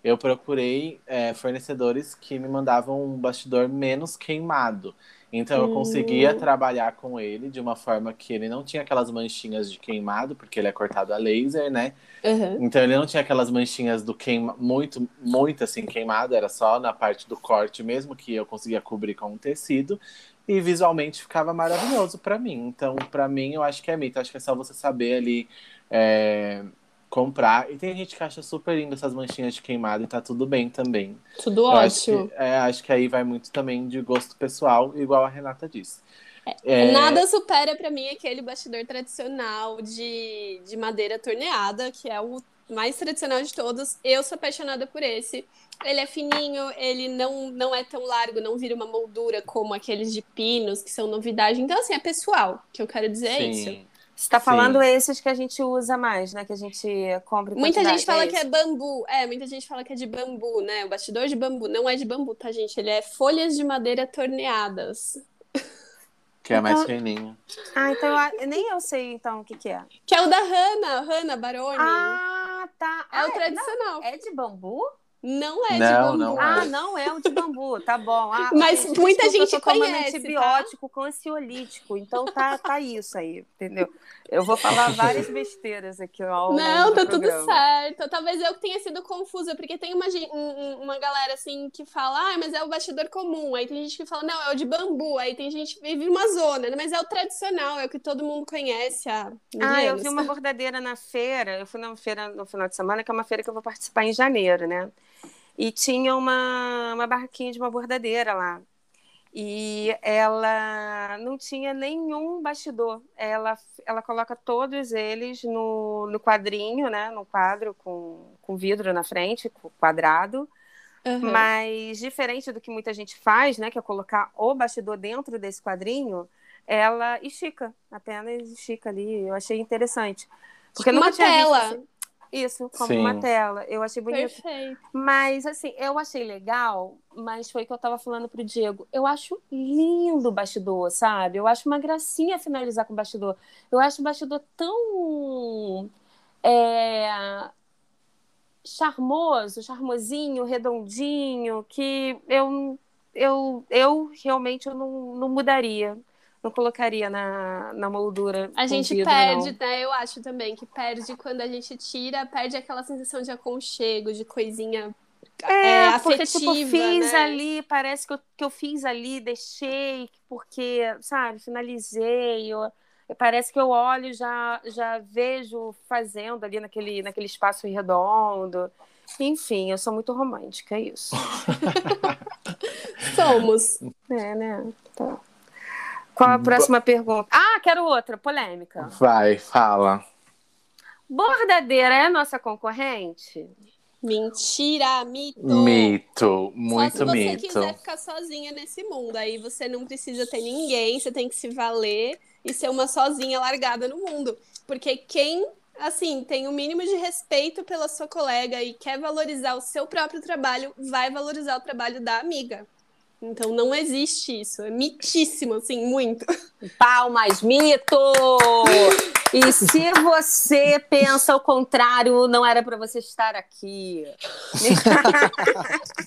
eu procurei é, fornecedores que me mandavam um bastidor menos queimado. Então eu conseguia hum. trabalhar com ele de uma forma que ele não tinha aquelas manchinhas de queimado, porque ele é cortado a laser, né? Uhum. Então ele não tinha aquelas manchinhas do queima muito, muito assim queimado, era só na parte do corte mesmo que eu conseguia cobrir com um tecido e visualmente ficava maravilhoso para mim. Então, para mim, eu acho que é mito, acho que é só você saber ali é, comprar. E tem gente que acha super lindo essas manchinhas de queimado e tá tudo bem também. Tudo Eu ótimo. Acho que, é, acho que aí vai muito também de gosto pessoal, igual a Renata disse. É, é... Nada supera para mim aquele bastidor tradicional de, de madeira torneada, que é o mais tradicional de todos. Eu sou apaixonada por esse. Ele é fininho, ele não, não é tão largo, não vira uma moldura como aqueles de pinos, que são novidade. Então, assim, é pessoal. Que eu quero dizer é Sim. isso. Você está falando esses que a gente usa mais, né? Que a gente compra Muita gente fala é que é bambu. É, muita gente fala que é de bambu, né? O bastidor de bambu. Não é de bambu, tá, gente? Ele é folhas de madeira torneadas. Que é mais então... fininho. Ah, então eu, nem eu sei então o que, que é. Que é o da Hanna, Hanna Baroni. Ah, tá. É ah, o tradicional. Não, é de bambu? Não é de Não, bambu. não é. Ah, não é o de bambu, tá bom. Ah, Mas gente, muita desculpa, gente eu tô tomando conhece, tá? antibiótico com ansiolítico, então tá, tá isso aí, entendeu? Eu vou falar várias besteiras aqui ao longo Não, do tá tudo certo. Talvez eu que tenha sido confusa, porque tem uma, um- um- uma galera assim que fala, ah, mas é o bastidor comum. Aí tem gente que fala, não, é o de bambu. Aí tem gente que vive uma zona, mas é o tradicional, é o que todo mundo conhece há Ah, eu vi uma bordadeira na feira. Eu fui na feira no final de semana, que é uma feira que eu vou participar em janeiro, né? E tinha uma, uma barraquinha de uma bordadeira lá. E ela não tinha nenhum bastidor. Ela, ela coloca todos eles no, no quadrinho, né? No quadro com, com vidro na frente, quadrado. Aham. Mas diferente do que muita gente faz, né? Que é colocar o bastidor dentro desse quadrinho, ela estica, apenas estica ali. Eu achei interessante. Porque eu Tipo nunca uma tinha visto tela. assim. Isso, como Sim. uma tela. Eu achei bonito. Perfeito. Mas, assim, eu achei legal, mas foi o que eu tava falando pro Diego. Eu acho lindo o bastidor, sabe? Eu acho uma gracinha finalizar com o bastidor. Eu acho o bastidor tão. é, charmoso, charmosinho, redondinho, que eu, eu, eu realmente eu não, não mudaria. Não colocaria na, na moldura. A gente vidro, perde, não. né? Eu acho também que perde quando a gente tira, perde aquela sensação de aconchego, de coisinha É, é, porque, tipo, afetiva, fiz né? ali, parece que eu, que eu fiz ali, deixei, porque, sabe, finalizei. eu- parece que eu olho e já, já vejo fazendo ali naquele, naquele espaço redondo. Enfim, eu sou muito romântica, é isso. Somos. É, né? Tá. Qual a próxima pergunta? Ah, quero outra, polêmica. Vai, fala. Bordadeira é nossa concorrente? Mentira, mito. Mito, muito se você mito. quiser ficar sozinha nesse mundo. Aí você não precisa ter ninguém, você tem que se valer e ser uma sozinha largada no mundo. Porque quem, assim, tem o mínimo de respeito pela sua colega e quer valorizar o seu próprio trabalho, vai valorizar o trabalho da amiga. Então não existe isso. É mitíssimo, assim, muito. Palmas, mito! E se você pensa o contrário, não era para você estar aqui.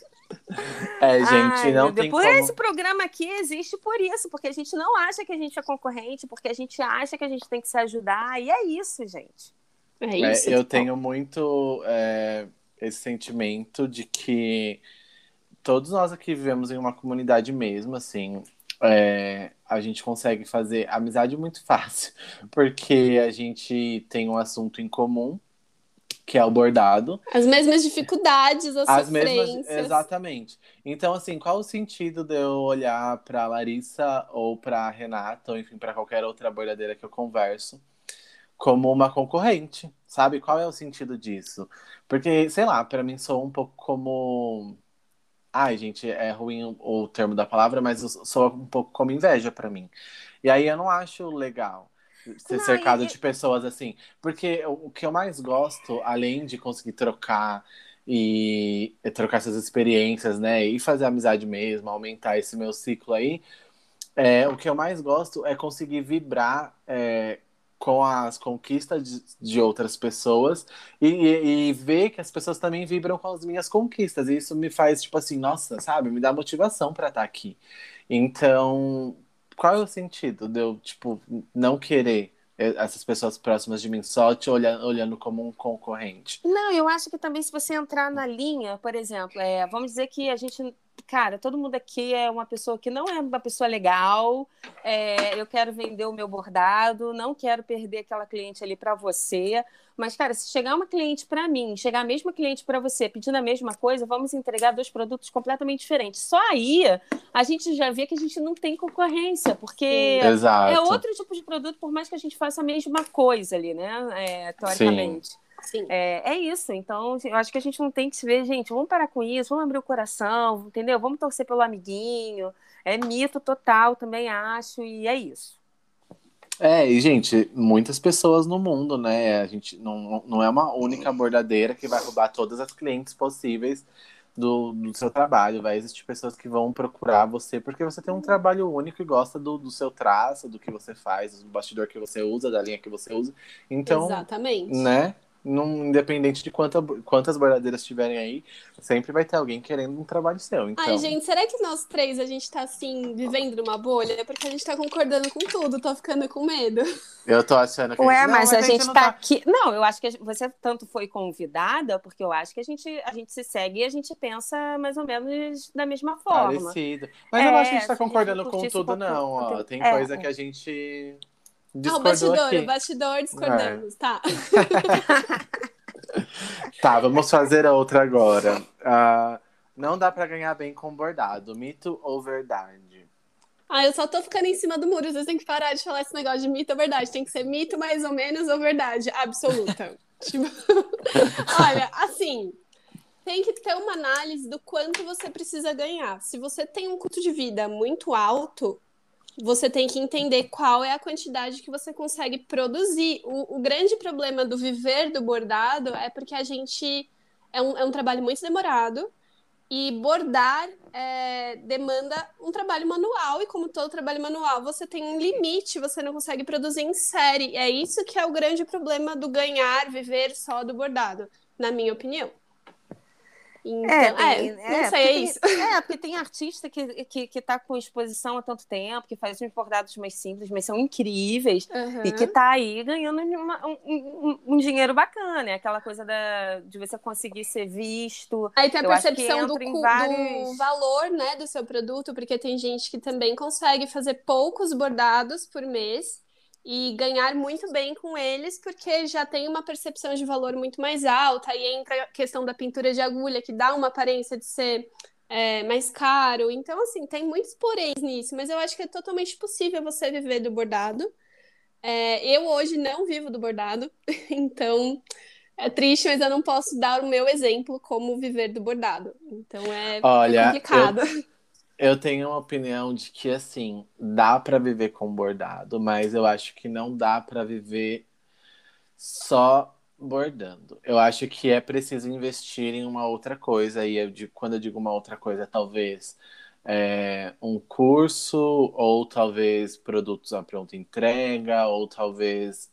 É, gente, Ai, não tem Por como. esse programa aqui existe por isso, porque a gente não acha que a gente é concorrente, porque a gente acha que a gente tem que se ajudar, e é isso, gente. É É, isso. eu tenho muito é, esse sentimento de que todos nós aqui vivemos em uma comunidade mesmo, assim. é, a gente consegue fazer amizade muito fácil, porque a gente tem um assunto em comum, que é o bordado. As mesmas dificuldades, as, As mesmas, exatamente. Então, assim, qual o sentido de eu olhar para Larissa ou para Renata, ou enfim, para qualquer outra bordadeira que eu converso, como uma concorrente, sabe? Qual é o sentido disso? Porque, sei lá, para mim soa um pouco como Ai, gente, é ruim o, o termo da palavra, mas soa um pouco como inveja para mim. E aí eu não acho legal ser Não, cercado de pessoas assim. Porque o, que eu mais gosto, além de conseguir trocar e, e trocar essas experiências, né? E fazer amizade mesmo, aumentar esse meu ciclo aí, é, o que eu mais gosto é conseguir vibrar é, com as conquistas de, outras pessoas e, e- e ver que as pessoas também vibram com as minhas conquistas. E isso me faz, tipo assim, nossa, sabe? Me dá motivação para estar aqui. Então, qual é o sentido de eu, tipo, não querer eh, essas pessoas próximas de mim só te olhando, olhando como um concorrente? Não, eu acho que também se você entrar na linha, por exemplo, é, vamos dizer que a gente, cara, todo mundo aqui é uma pessoa que não é uma pessoa legal, é, eu quero vender o meu bordado, não quero perder aquela cliente ali para você, mas, cara, se chegar uma cliente para mim, chegar a mesma cliente para você pedindo a mesma coisa, vamos entregar dois produtos completamente diferentes. Só aí a gente já vê que a gente não tem concorrência, porque Exato. é outro tipo de produto, por mais que a gente faça a mesma coisa ali, né? É, teoricamente. Sim. É, é isso. Então, eu acho que a gente não tem que se ver, gente, vamos parar com isso, vamos abrir o coração, entendeu? Vamos torcer pelo amiguinho. É mito total, também acho, e é isso. É, e, gente, muitas pessoas no mundo, né? A gente não, não é uma única bordadeira que vai roubar todas as clientes possíveis do, do seu trabalho. Vai existir pessoas que vão procurar você porque você tem um trabalho único e gosta do, do seu traço, do que você faz, do bastidor que você usa, da linha que você usa. Então, Exatamente. né? Num, independente de quanta, quantas bordadeiras tiverem aí, sempre vai ter alguém querendo um trabalho seu. Então... Ai, gente, será que nós três a gente tá assim, vivendo numa bolha? Porque a gente tá concordando com tudo, tô ficando com medo. Eu tô achando que. Ué, não, mas, a gente, não tá, aqui. Não, eu acho que você tanto foi convidada, porque eu acho que a gente, a gente se segue e a gente pensa mais ou menos da mesma forma. Parecido. Mas eu não acho que a gente tá É, a gente concordando com tudo, um pouco- não. Ó. Tem É, coisa é. que a gente. Ah, o Discordou bastidor, aqui. o bastidor discordamos, tá? Tá, vamos fazer a outra agora. Ah, não dá pra ganhar bem com bordado. Mito ou verdade? Ah, eu só tô ficando em cima do muro. Vocês têm que parar de falar esse negócio de mito ou verdade. Tem que ser mito mais ou menos ou verdade absoluta. Tipo, Olha, assim, tem que ter uma análise do quanto você precisa ganhar. Se você tem um custo de vida muito alto, você tem que entender qual é a quantidade que você consegue produzir. O, o grande problema do viver do bordado é porque a gente. É um, é um trabalho muito demorado. E bordar é, demanda um trabalho manual, e como todo trabalho manual, você tem um limite, você não consegue produzir em série. É isso que é o grande problema do ganhar, viver só do bordado, na minha opinião. Então, é, tem- não é, sei, porque é tem- isso. É, porque tem artista que, que, que tá com exposição há tanto tempo, que faz uns bordados mais simples, mas são incríveis. E que tá aí ganhando uma- um, um- um dinheiro bacana, é aquela coisa da, de você conseguir ser visto. Aí tem a Eu percepção do, vários- do valor, né, do seu produto, porque tem gente que também consegue fazer poucos bordados por mês e ganhar muito bem com eles, porque já tem uma percepção de valor muito mais alta. Aí entra a questão da pintura de agulha, que dá uma aparência de ser é, mais caro. Então, assim, tem muitos poréns nisso, mas eu acho que é totalmente possível você viver do bordado. É, eu hoje não vivo do bordado, então é triste, mas eu não posso dar o meu exemplo como viver do bordado. Então é, Olha, complicado. Eu tenho uma opinião de que, assim, dá pra viver com bordado, mas eu acho que não dá pra viver só bordando. Eu acho que é preciso investir em uma outra coisa. E eu digo- quando eu digo uma outra coisa, talvez é, um curso, ou talvez produtos à pronta entrega, ou talvez,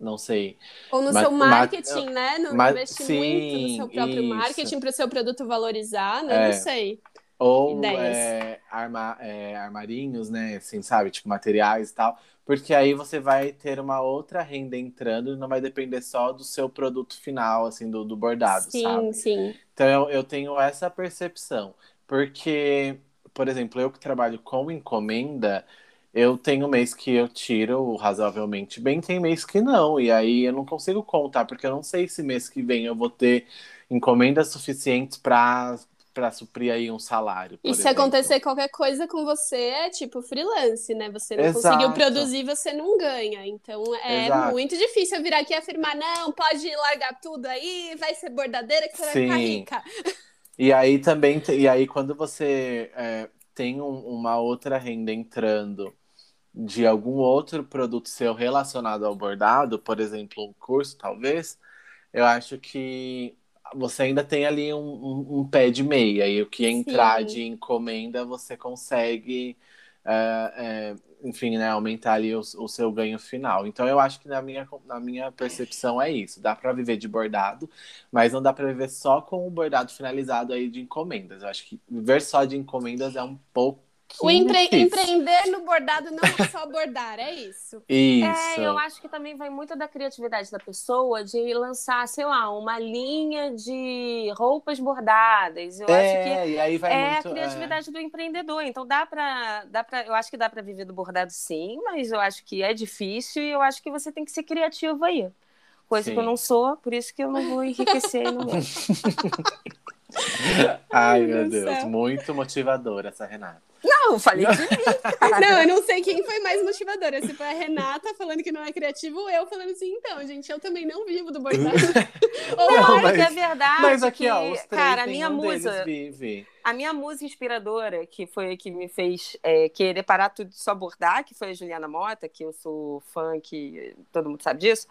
não sei. Ou no Ma- seu ma- marketing, né? No investir muito no seu próprio isso. marketing para o seu produto valorizar, né? É. Não sei. Ou é, arma, é, armarinhos, né? Assim, sabe? Tipo, materiais e tal. Porque aí você vai ter uma outra renda entrando e não vai depender só do seu produto final, assim, do, do bordado, sim, sabe? sim. Então eu, eu tenho essa percepção. Porque, por exemplo, eu que trabalho com encomenda, eu tenho mês que eu tiro razoavelmente bem, tem mês que não. E aí eu não consigo contar, porque eu não sei se mês que vem eu vou ter encomendas suficientes para para suprir aí um salário. E se exemplo. acontecer qualquer coisa com você, é tipo freelance, né? Você não Exato. conseguiu produzir, você não ganha. Então é Exato. muito difícil eu vir aqui e afirmar, não, pode largar tudo aí, vai ser bordadeira que você vai ficar Sim. rica. E aí também, e aí quando você é, tem um- uma outra renda entrando de algum outro produto seu relacionado ao bordado, por exemplo, um curso, talvez, eu acho que você ainda tem ali um, um- um pé de meia, e o que entrar Sim. de encomenda você consegue, é, é, enfim, né, aumentar ali o, o seu ganho final. Então eu acho que na minha, na minha percepção é isso. Dá para viver de bordado, mas não dá para viver só com o bordado finalizado aí de encomendas. Eu acho que viver só de encomendas é um pouco O empre- difícil. empreender no bordado não é só bordar, é isso. Isso. É, eu acho que também vai muito da criatividade da pessoa de lançar, sei lá, uma linha de roupas bordadas. Eu acho que É, e aí vai é muito. a criatividade do empreendedor. Então dá para, dá para, eu acho que dá para viver do bordado sim, mas eu acho que é difícil e eu acho que você tem que ser criativo aí. Coisa que eu Sim. não sou, por isso que eu não vou enriquecer no mundo. é... Ai, meu meu Deus. céu. Muito motivadora essa Renata. Não, eu falei de mim. cara. Não, eu não sei quem foi mais motivadora. Se foi a Renata falando que não é criativo, ou eu falando assim, então, gente, eu também não vivo do bordado. ou Não, mas- que é verdade. Mas aqui, que, ó, os três cara, a minha um musa, vive. a minha musa inspiradora, que foi a que me fez é, querer parar tudo de só bordar, que foi a Juliana Mota, que eu sou fã, que todo mundo sabe disso.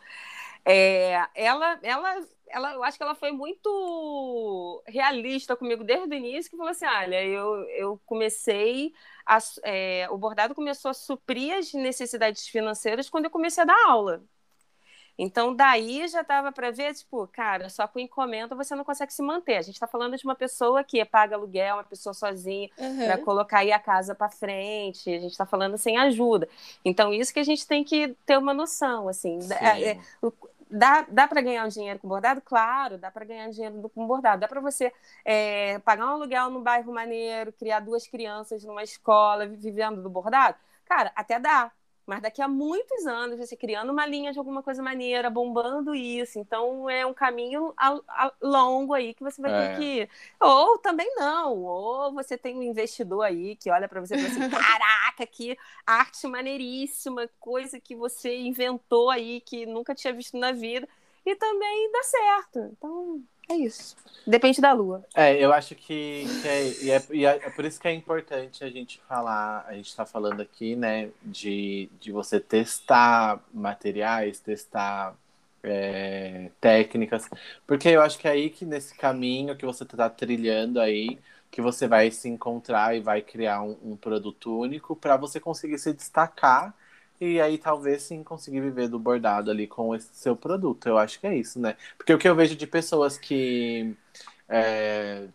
É, ela, ela, ela, eu acho que ela foi muito realista comigo desde o início, que falou assim, olha, eu, eu comecei, a, é, o bordado começou a suprir as necessidades financeiras quando eu comecei a dar aula. Então, daí já dava para ver, tipo, cara, só com encomenda você não consegue se manter. A gente está falando de uma pessoa que paga aluguel, uma pessoa sozinha, uhum. para colocar aí a casa para frente. A gente está falando sem ajuda. Então, isso que a gente tem que ter uma noção, assim. É, é, Dá, dá para ganhar um dinheiro com bordado? Claro, dá para ganhar dinheiro com bordado. Dá para você é, pagar um aluguel num bairro maneiro, criar duas crianças numa escola, vivendo do bordado? Cara, até dá. Mas daqui a muitos anos, você criando uma linha de alguma coisa maneira, bombando isso. Então, é um caminho longo aí que você vai é. ter que. Ou também não. Ou você tem um investidor aí que olha para você e fala assim: caraca, que arte maneiríssima, coisa que você inventou aí que nunca tinha visto na vida. E também dá certo. Então, é isso. Depende da lua. É, eu acho que, que é, e é, e é, é, por isso que é importante a gente falar, a gente está falando aqui, né, de, de você testar materiais, testar é, técnicas, porque eu acho que é aí que nesse caminho que você está trilhando aí, que você vai se encontrar e vai criar um, um produto único para você conseguir se destacar e aí talvez sim conseguir viver do bordado ali com esse seu produto. Eu acho que é isso, né? Porque o que eu vejo de pessoas que é,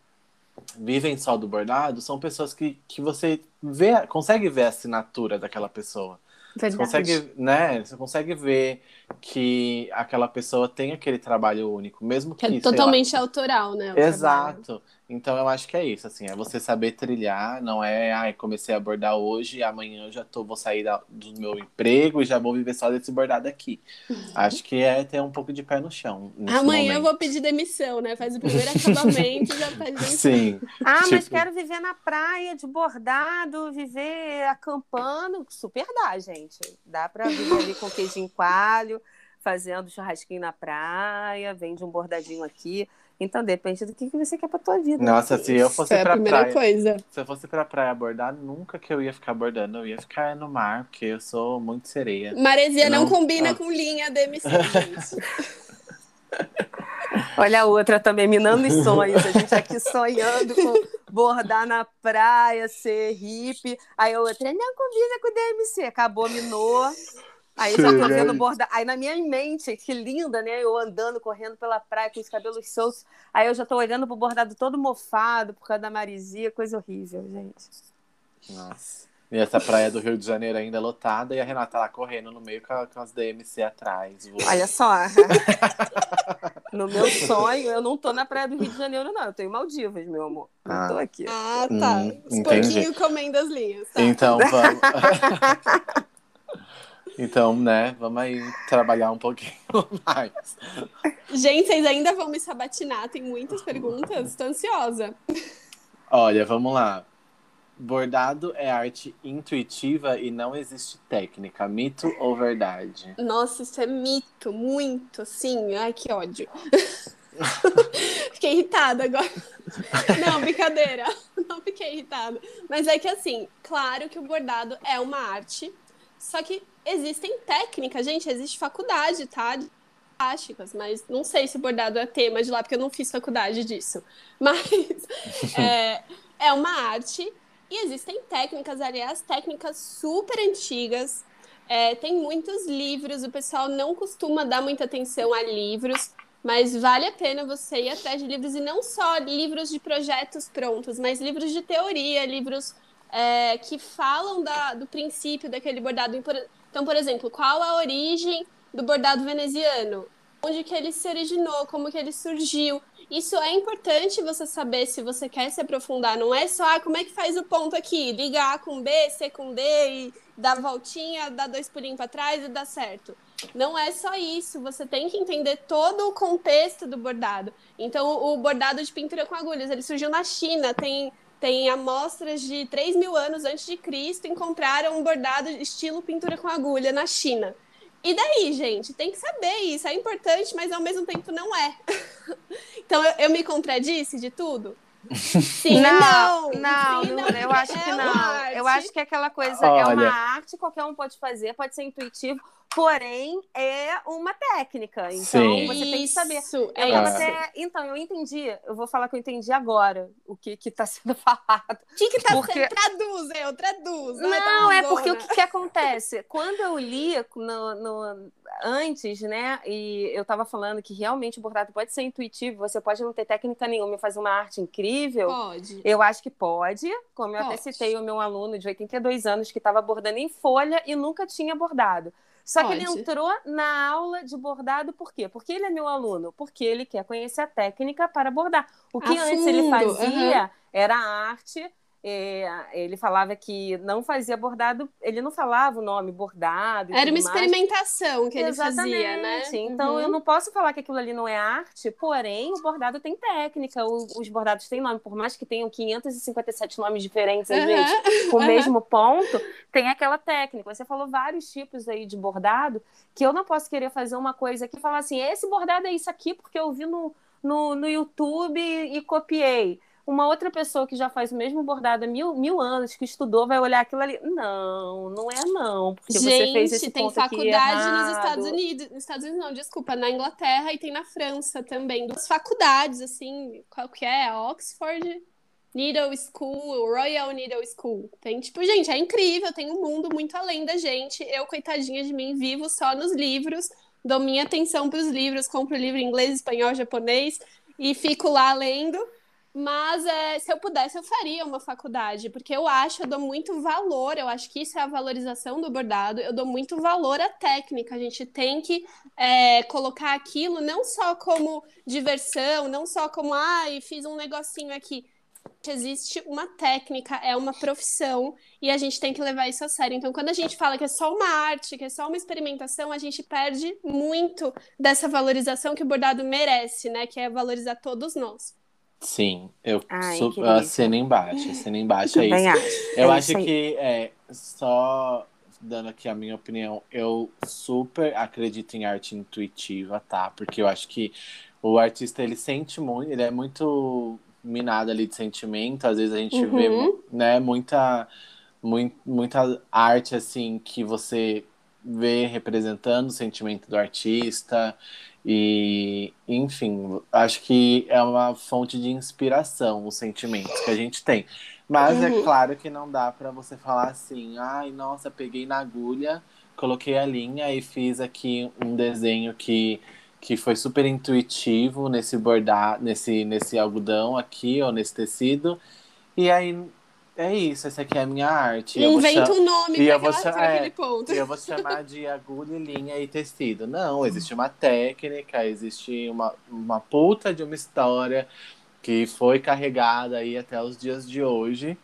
vivem só do bordado são pessoas que, que você vê, consegue ver a assinatura daquela pessoa. Verdade. Você consegue, né? Você consegue ver que aquela pessoa tem aquele trabalho único, mesmo que, que é totalmente lá... autoral, né? Exato. Trabalho. Então eu acho que é isso, assim, é você saber trilhar, não é, ai, comecei a bordar hoje e amanhã eu já tô, vou sair da, do meu emprego e já vou viver só desse bordado aqui. Acho que é ter um pouco de pé no chão. Amanhã momento. eu vou pedir demissão, né? Faz o primeiro acabamento e já pede demissão. Sim. Ah, tipo... mas quero viver na praia de bordado, viver acampando. Super dá, gente. Dá pra viver ali com queijinho coalho, fazendo churrasquinho na praia, vende um bordadinho aqui. Então depende do que, você quer pra tua vida. Nossa, se eu fosse Isso pra é a primeira praia. Coisa. Se eu fosse pra praia abordar, nunca que eu ia ficar abordando. Eu ia ficar no mar, porque eu sou muito sereia. Maresia não, não combina ah. com linha DMC, gente. Olha a outra também, minando os sonhos. A gente aqui sonhando com bordar na praia, ser hippie. Aí a outra, não combina com DMC. Acabou, minou. Aí eu já tô vendo bordar. Aí na minha mente, que linda, né? Eu andando, correndo pela praia com os cabelos soltos. Aí eu já tô olhando pro bordado todo mofado por causa da marisia, coisa horrível, gente. Nossa. E essa praia do Rio de Janeiro ainda lotada e a Renata lá correndo no meio com, com as DMC atrás. Olha só. no meu sonho, eu não tô na praia do Rio de Janeiro, não. Eu tô em Maldivas, meu amor. Ah. tô aqui. Ah, tá. Hum, Os porquinhos comendo as linhas. Tá? Então, vamos. Então, né, vamos aí trabalhar um pouquinho mais. Gente, vocês ainda vão me sabatinar, tem muitas perguntas, estou ansiosa. Olha, vamos lá. Bordado é arte intuitiva e não existe técnica. Mito ou verdade? Nossa, isso é mito, muito, sim. Ai, que ódio. fiquei irritada agora. Não, brincadeira. Não fiquei irritada. Mas é que assim, claro que o bordado é uma arte, só que existem técnicas, gente, existe faculdade, tá? Plásticas, mas não sei se bordado é tema de lá, porque eu não fiz faculdade disso. Mas é, é uma arte e existem técnicas, aliás, técnicas super antigas. É, tem muitos livros, o pessoal não costuma dar muita atenção a livros, mas vale a pena você ir atrás de livros, e não só livros de projetos prontos, mas livros de teoria, livros é, que falam da, do princípio daquele bordado. Então, por exemplo, qual a origem do bordado veneziano? Onde que ele se originou? Como que ele surgiu? Isso é importante você saber se você quer se aprofundar. Não é só, ah, como é que faz o ponto aqui? Liga A com B, C com D e dá voltinha, dá dois pulinhos para trás e dá certo. Não é só isso, você tem que entender todo o contexto do bordado. Então, o bordado de pintura com agulhas, ele surgiu na China, tem tem amostras de 3 mil anos antes de Cristo encontraram um bordado estilo pintura com agulha na China. E daí, gente? Tem que saber isso. É importante, mas ao mesmo tempo não é. então eu, eu me contradisse de tudo? Sim, não, não, não, Sim, não, eu acho é que não. Eu acho que aquela coisa Olha. é uma arte, qualquer um pode fazer, pode ser intuitivo, porém é uma técnica. Então Sim. você tem que saber. Isso, Eu é tava isso. até- Então, eu entendi. Eu vou falar que eu entendi agora o que que tá sendo falado. O que que tá Porque- sendo? Traduz, eu, traduz. Não, tão é porque o que, que acontece? Quando eu li no, no- antes, né, e eu tava falando que realmente o bordado pode ser intuitivo, você pode não ter técnica nenhuma e fazer uma arte incrível. Pode. Eu acho que pode, como eu até Pode. citei o meu aluno de 82 anos que estava bordando em folha e nunca tinha bordado. Só que ele Pode. entrou na aula de bordado por quê? Porque ele é meu aluno, porque ele quer conhecer a técnica para bordar. O que A antes ele fazia era arte. É, ele falava que não fazia bordado, ele não falava o nome bordado. Era uma mais. experimentação que ele Exatamente. fazia, né? Então Uhum. eu não posso falar que aquilo ali não é arte, porém o bordado tem técnica, os bordados têm nome, por mais que tenham 557 nomes diferentes às Aham, vezes, com o mesmo ponto, tem aquela técnica. Você falou vários tipos aí de bordado que eu não posso querer fazer uma coisa aqui e falar assim, esse bordado é isso aqui porque eu vi no, no, no YouTube e copiei. Uma outra pessoa que já faz o mesmo bordado há mil, mil anos, que estudou, vai olhar aquilo ali. Não, não é não. Porque você fez esse Gente, tem ponto faculdade nos. Estados Unidos. Nos Estados Unidos, não, desculpa, na Inglaterra e tem na França também. Duas faculdades, assim, qual que é? Oxford Needle School, Royal Needle School. Tem, tipo, gente, é incrível, tem um mundo muito além da gente. Eu, coitadinha de mim, vivo só nos livros, dou minha atenção para os livros, compro livro em inglês, espanhol, japonês e fico lá lendo. Mas é, se eu pudesse, eu faria uma faculdade, porque eu acho, eu dou muito valor, eu acho que isso é a valorização do bordado, eu dou muito valor à técnica. A gente tem que é, colocar aquilo não só como diversão, não só como, ai, fiz um negocinho aqui. Existe uma técnica, é uma profissão, e a gente tem que levar isso a sério. Então, quando a gente fala que é só uma arte, que é só uma experimentação, a gente perde muito dessa valorização que o bordado merece, né? Que é valorizar todos nós. Sim, eu, Ai, su- querido. assino embaixo, assino embaixo, é isso. Acho. Eu É acho isso que, é, só dando aqui a minha opinião, eu super acredito em arte intuitiva, tá? Porque eu acho que o artista, ele sente muito, ele é muito minado ali de sentimento, às vezes a gente vê, Uhum. né, muita, mui- muita arte, assim, que você vê representando o sentimento do artista e, enfim, acho que é uma fonte de inspiração os sentimentos que a gente tem. Mas é Uhum. claro que não dá pra você falar assim, ai, nossa, peguei na agulha, coloquei a linha e fiz aqui um desenho que, que foi super intuitivo nesse bordar, nesse, nesse algodão aqui, ou nesse tecido. E aí é isso, essa aqui é a minha arte. Inventa um nome e pra, eu vou aquela- cha- pra aquele é, ponto. eu vou chamar de agulha, linha e tecido. Não, existe uma técnica, existe uma, uma puta de uma história que foi carregada aí até os dias de hoje.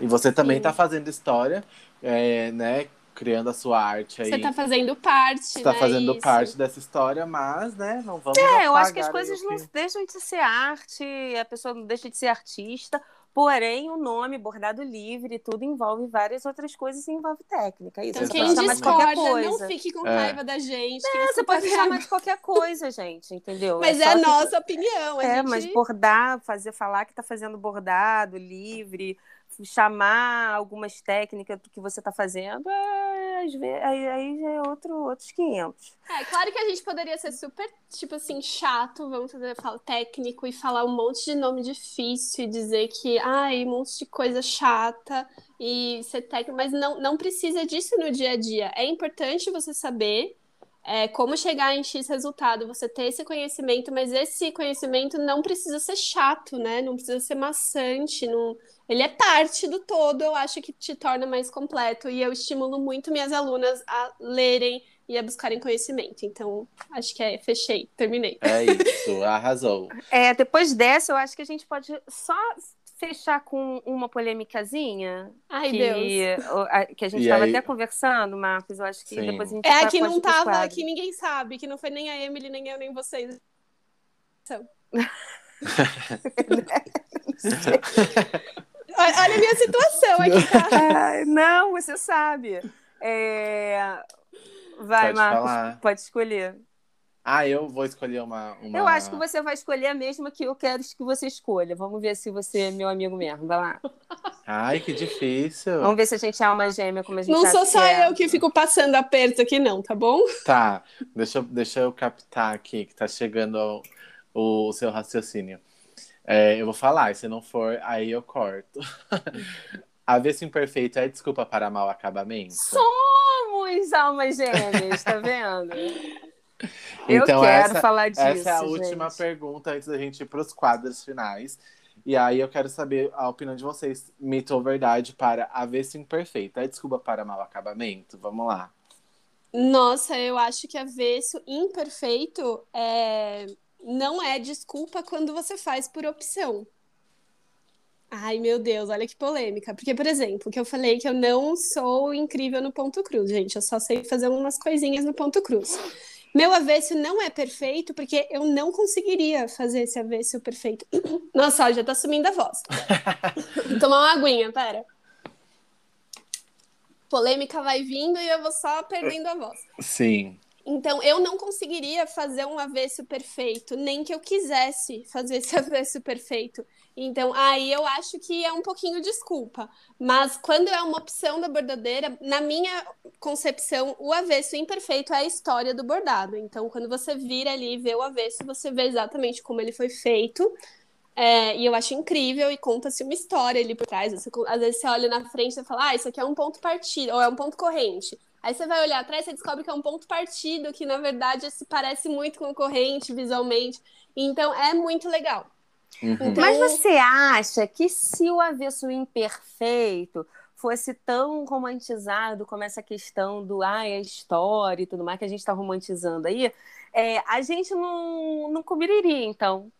E você também Sim. está fazendo história, é, né? Criando a sua arte aí. Você tá fazendo parte, Você tá né? fazendo Isso. parte dessa história, mas, né, não vamos. É, eu acho que as coisas o não que- deixam de ser arte, a pessoa não deixa de ser artista, porém o nome, bordado livre, tudo envolve várias outras coisas e envolve técnica. Isso, Então, você quem pode qualquer discorda, coisa. não fique com É. raiva da gente. que É, você pode tá chamar de qualquer coisa, gente, entendeu? Mas é, só a que- nossa opinião. A É, gente... mas bordar, fazer falar que tá fazendo bordado livre, chamar algumas técnicas do que você tá fazendo, é, aí, aí já é outro, outros 500. É, claro que a gente poderia ser super, tipo assim, chato, vamos fazer fala, técnico e falar um monte de nome difícil e dizer que, ai, um monte de coisa chata e ser técnico, mas não, não precisa disso no dia a dia. É importante você saber é, como chegar em X resultado, você ter esse conhecimento, mas esse conhecimento não precisa ser chato, né? Não precisa ser maçante, não... ele é parte do todo, eu acho que te torna mais completo. E eu estimulo muito minhas alunas a lerem e a buscarem conhecimento. Então, acho que é, fechei, terminei. É isso, arrasou. É, depois dessa, eu acho que a gente pode só fechar com uma polêmicazinha. Ai, que, Deus. o- a- que a gente estava até conversando, Marcos. Eu acho que Sim. depois a gente É a que não tava, que ninguém sabe, que não foi nem a Emily, nem eu, nem vocês. São. Olha olha a minha situação aqui, tá? Não, você sabe. É, Vai, Pode Marcos, falar. pode escolher. Ah, eu vou escolher uma, uma. Eu acho que você vai escolher a mesma que eu quero que você escolha. Vamos ver se você é meu amigo mesmo. Vai lá. Ai, que difícil. Vamos ver se a gente é uma gêmea como a gente Não sou só é. eu que fico passando aperto aqui, não, tá bom? Tá, deixa, eu- deixa eu captar aqui que tá chegando ao- o, seu raciocínio. É, eu vou falar, e se não for, aí eu corto. Avesso imperfeito é desculpa para mau acabamento? Somos almas gêmeas, tá vendo? Eu Então, quero essa- falar disso. Essa é a última gente. pergunta antes da gente ir para os quadros finais. E aí eu quero saber a opinião de vocês. Mito ou verdade para avesso imperfeito? É desculpa para mau acabamento? Vamos lá. Nossa, eu acho que avesso imperfeito é... não é desculpa quando você faz por opção. Ai, meu Deus, olha que polêmica. Porque, por exemplo, que eu falei que eu não sou incrível no ponto cruz, gente. Eu só sei fazer umas coisinhas no ponto cruz. Meu avesso não é perfeito porque eu não conseguiria fazer esse avesso perfeito. Nossa, ó, já tá sumindo a voz. Vou tomar uma aguinha, pera. Polêmica vai vindo e eu vou só perdendo a voz. Sim. Então, eu não conseguiria fazer um avesso perfeito, nem que eu quisesse fazer esse avesso perfeito. Então, aí eu acho que é um pouquinho desculpa. Mas quando é uma opção da bordadeira, na minha concepção, o avesso imperfeito é a história do bordado. Então, quando você vira ali e vê o avesso, você vê exatamente como ele foi feito. É, e eu acho incrível e conta-se uma história ali por trás. Você- às vezes você olha na frente e fala, ah, isso aqui é um ponto partido, ou é um ponto corrente. Aí você vai olhar atrás e descobre que é um ponto partido, que na verdade se parece muito com corrente visualmente. Então é muito legal. Uhum. Então- Mas você acha que se o avesso imperfeito fosse tão romantizado como essa questão do ai, a história e tudo mais que a gente está romantizando aí, é, a gente não, não cobriria, então.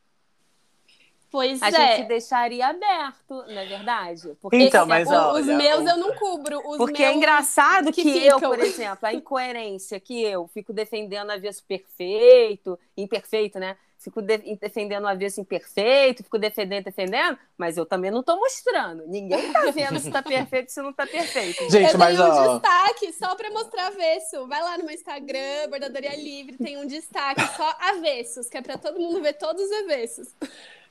Pois A é. gente deixaria aberto, não é verdade? Porque Então, mas O- olha, os meus eu não cubro. Os Porque é engraçado que, que eu, por exemplo, a incoerência que eu fico defendendo avesso perfeito, imperfeito, né? Fico de- defendendo avesso imperfeito, fico defendendo, defendendo, mas eu também não tô mostrando. Ninguém tá vendo se tá perfeito se não tá perfeito. Gente, eu mas tenho um ó. destaque só pra mostrar avesso. Vai lá no meu Instagram, Bordadoria Livre, tem um destaque só avessos, que é pra todo mundo ver todos os avessos.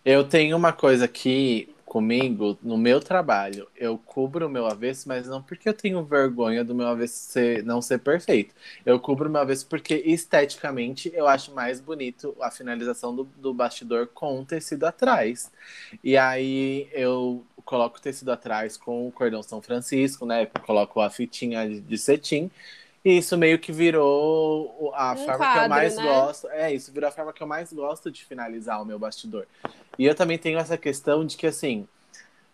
Eu tenho uma coisa aqui comigo, no meu trabalho. Eu cubro o meu avesso, mas não porque eu tenho vergonha do meu avesso ser- não ser perfeito. Eu cubro o meu avesso porque esteticamente eu acho mais bonito a finalização do, do bastidor com o tecido atrás. E aí eu coloco o tecido atrás com o cordão São Francisco, né? Coloco a fitinha de, de cetim. E isso meio que virou a Um forma que eu quadro, mais né? gosto. É, isso virou a forma que eu mais gosto de finalizar o meu bastidor. E eu também tenho essa questão de que, assim,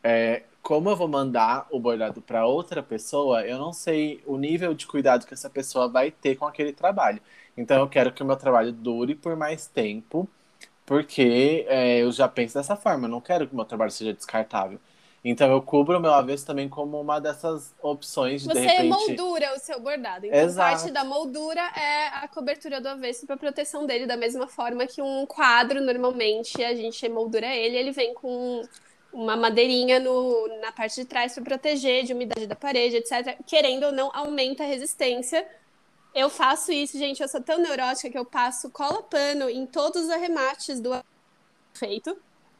é, como eu vou mandar o bordado para outra pessoa, eu não sei o nível de cuidado que essa pessoa vai ter com aquele trabalho. Então, eu quero que o meu trabalho dure por mais tempo, porque é, eu já penso dessa forma. Eu não quero que o meu trabalho seja descartável. Então, eu cubro o meu avesso também como uma dessas opções de, de Você repente. moldura o seu bordado. Então, Exato. parte da moldura é a cobertura do avesso para proteção dele, da mesma forma que um quadro, normalmente, a gente moldura ele, ele vem com uma madeirinha no, na parte de trás para proteger de umidade da parede, etc. Querendo ou não, aumenta a resistência. Eu faço isso, gente, eu sou tão neurótica que eu passo cola pano em todos os arremates do feito,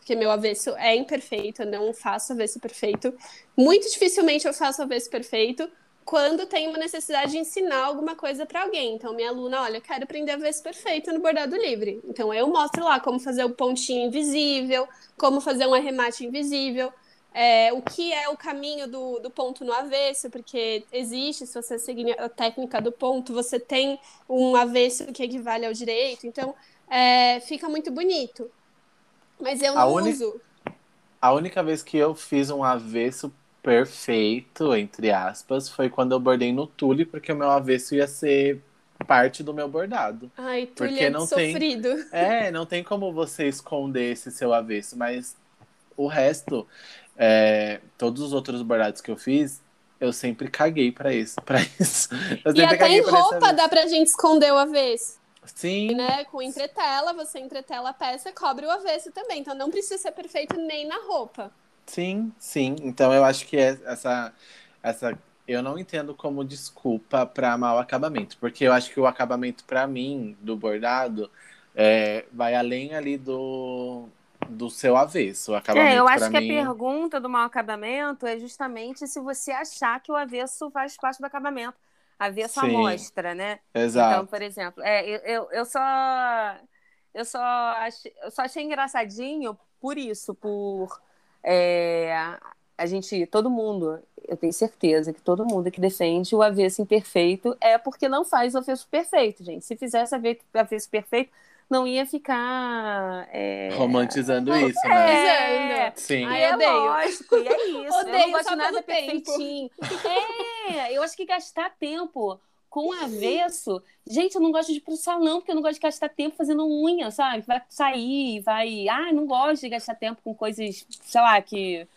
porque meu avesso é imperfeito, eu não faço avesso perfeito. Muito dificilmente eu faço avesso perfeito quando tem uma necessidade de ensinar alguma coisa para alguém. Então, minha aluna, olha, eu quero aprender avesso perfeito no bordado livre. Então, eu mostro lá como fazer o pontinho invisível, como fazer um arremate invisível, é, o que é o caminho do, do ponto no avesso, porque existe, se você seguir a técnica do ponto, você tem um avesso que equivale ao direito. Então, é, fica muito bonito. Mas eu A não uni- uso. A única vez que eu fiz um avesso perfeito, entre aspas, foi quando eu bordei no tule, porque o meu avesso ia ser parte do meu bordado. Ai, Porque Tulha não tem- sofrido. É, não tem como você esconder esse seu avesso, mas o resto, é, todos os outros bordados que eu fiz, eu sempre caguei pra isso, para isso. E até em roupa dá pra gente esconder o avesso, Sim, né? Com entretela, você entretela a peça, cobre o avesso também. Então não precisa ser perfeito nem na roupa. sim, sim. Então eu acho que é essa, essa eu não entendo como desculpa para mau acabamento, porque eu acho que o acabamento para mim do bordado é, vai além ali do do seu avesso. O acabamento, é, eu acho que mim... a pergunta do mau acabamento é justamente se você achar que o avesso faz parte do acabamento. Avesso Sim, amostra, né? Exato. Então, por exemplo, é, eu, eu só eu só achei, eu só achei engraçadinho por isso, por é, a gente, todo mundo, eu tenho certeza que todo mundo que defende o avesso imperfeito é porque não faz o avesso perfeito, gente. Se fizesse o avesso perfeito, não ia ficar. É... Romantizando isso, né? É, Sim. Ai, é lógico, e é isso. Odeio, eu não gosto nada perfeitinho. É, eu acho que gastar tempo com avesso. Gente, eu não gosto de ir pro salão, porque eu não gosto de gastar tempo fazendo unha, sabe? Vai sair, vai. Ah, não gosto de gastar tempo com coisas, sei lá, que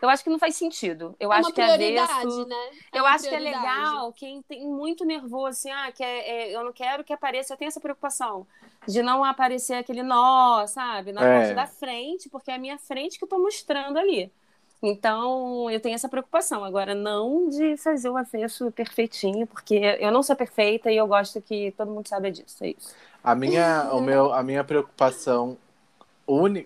eu acho que não faz sentido. Eu é acho que é avesso. Né? É eu acho que é legal quem tem muito nervoso, assim, ah, que é, é, eu não quero que apareça. Eu tenho essa preocupação de não aparecer aquele nó, sabe, na é. parte da frente, porque é a minha frente que eu tô mostrando ali. Então, eu tenho essa preocupação. Agora, não de fazer o avesso perfeitinho, porque eu não sou perfeita e eu gosto que todo mundo saiba disso. É isso. A minha, o meu, a minha preocupação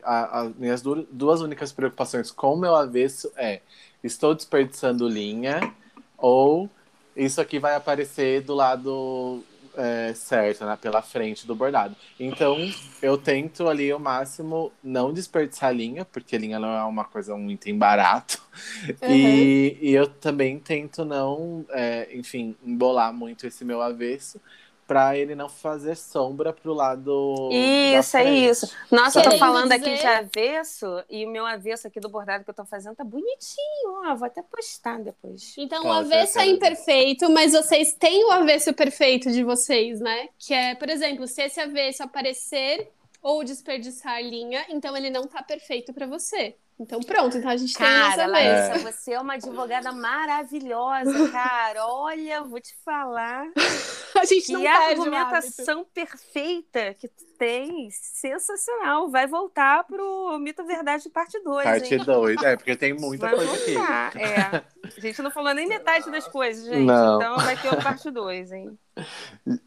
as minhas duas únicas preocupações com o meu avesso é estou desperdiçando linha ou isso aqui vai aparecer do lado é, certo, né, pela frente do bordado. Então, eu tento ali ao máximo não desperdiçar linha, porque linha não é uma coisa, um item barato. Uhum. E, e, eu também tento não, é, enfim, embolar muito esse meu avesso para ele não fazer sombra pro lado. Isso, é isso. Nossa, eu tô falando dizer... aqui de avesso e o meu avesso aqui do bordado que eu tô fazendo tá bonitinho. Ó, vou até postar depois. Então, o avesso é imperfeito, mas vocês têm o avesso perfeito de vocês, né? Que é, por exemplo, se esse avesso aparecer ou desperdiçar linha, então ele não tá perfeito para você. Então pronto, então a gente cara, tem essa Larissa, vez. você é uma advogada maravilhosa, cara. Olha, vou te falar. a gente não e a argumentação perfeita que tu tem, sensacional. Vai voltar pro Mito Verdade parte 2. Parte 2, é, porque tem muita vai coisa voltar. aqui. É. A gente não falou nem metade das coisas, gente. Não. Então vai ter o parte 2, hein?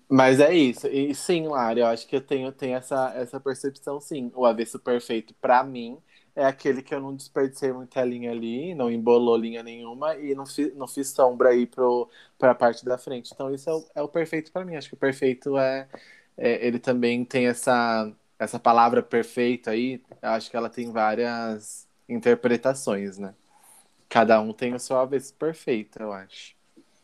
Mas é isso. E sim, Lara, eu acho que eu tenho, tenho essa, essa percepção, sim. O avesso perfeito, para mim, é aquele que eu não desperdicei muita linha ali, não embolou linha nenhuma e não fiz, não fiz sombra aí para a parte da frente. Então isso é o, é o perfeito para mim. Acho que o perfeito é, é, ele também tem essa essa palavra perfeito aí. Acho que ela tem várias interpretações, né? Cada um tem o seu avesso perfeito, eu acho.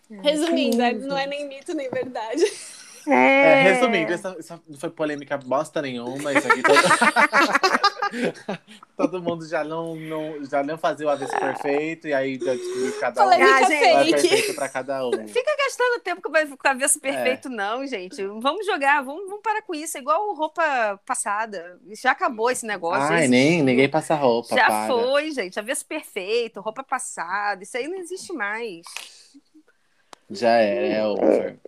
Resumindo, não é nem mito nem verdade. É... é resumindo, essa, essa, não foi polêmica bosta nenhuma. Isso aqui todo... todo mundo já não, não, já não fazia o avesso perfeito, e aí cada um ah, gente, é perfeito pra cada um. Fica gastando tempo com o avesso perfeito, é. não, gente. Vamos jogar, vamos, vamos parar com isso. É igual roupa passada. Já acabou esse negócio. Ai, nem, ninguém passa roupa. Já para. foi, gente. Avesso perfeito, roupa passada. Isso aí não existe mais. Já é, é over.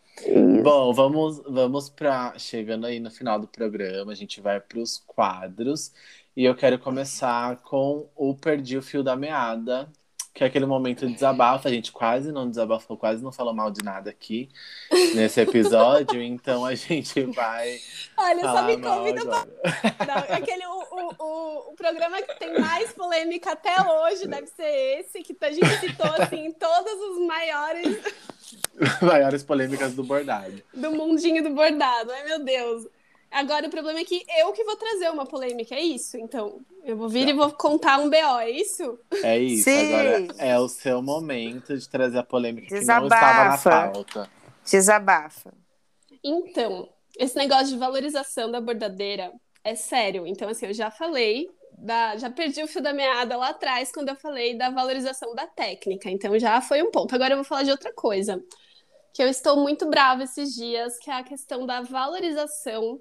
Bom, vamos, vamos para chegando aí no final do programa, a gente vai para os quadros. E eu quero começar com o Perdi o Fio da Meada, que é aquele momento de desabafo. A gente quase não desabafou, quase não falou mal de nada aqui nesse episódio, então a gente vai. Olha, só me convida para. Aquele, o, o, o, o, programa que tem mais polêmica até hoje deve ser esse, que a gente citou assim, todos os maiores. maiores polêmicas do bordado. Do mundinho do bordado. Ai, meu Deus. Agora o problema é que eu que vou trazer uma polêmica, é isso? Então, eu vou vir tá. e vou contar um BO, é isso? É isso. Sim. Agora é o seu momento de trazer a polêmica Desabafa. que não estava na pauta. Desabafa. Então, esse negócio de valorização da bordadeira é sério. Então, assim, eu já falei, da, já perdi o fio da meada lá atrás quando eu falei da valorização da técnica. Então, já foi um ponto. Agora eu vou falar de outra coisa. Que eu estou muito brava esses dias, que é a questão da valorização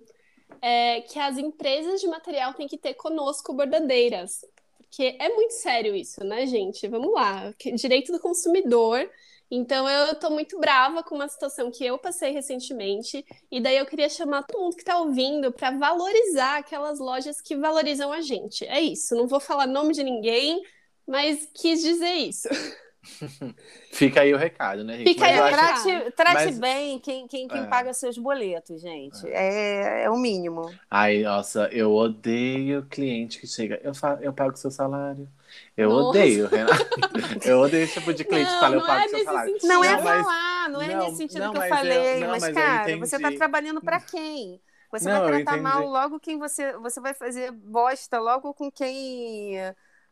é, que as empresas de material têm que ter conosco bordadeiras. Porque é muito sério isso, né, gente? Vamos lá. Direito do consumidor. Então, eu estou muito brava com uma situação que eu passei recentemente. E daí eu queria chamar todo mundo que está ouvindo para valorizar aquelas lojas que valorizam a gente. É isso. Não vou falar nome de ninguém, mas quis dizer isso. Fica aí o recado, né, gente? Fica aí É, trate trate Mas- bem quem, quem, quem É. paga seus boletos, gente. É, é o mínimo. Ai, nossa, eu odeio cliente que chega. Eu, fa... eu pago seu salário. Eu Nossa. odeio, Renata. Eu odeio esse tipo de cliente que Não, fala, eu pago é seu salário. sentido. Não, é mas- falar, não é não, nesse sentido não, que eu mas eu- falei, não, mas, mas cara, você tá trabalhando pra quem? Você vai tratar mal logo quem você. Você vai fazer bosta logo com quem.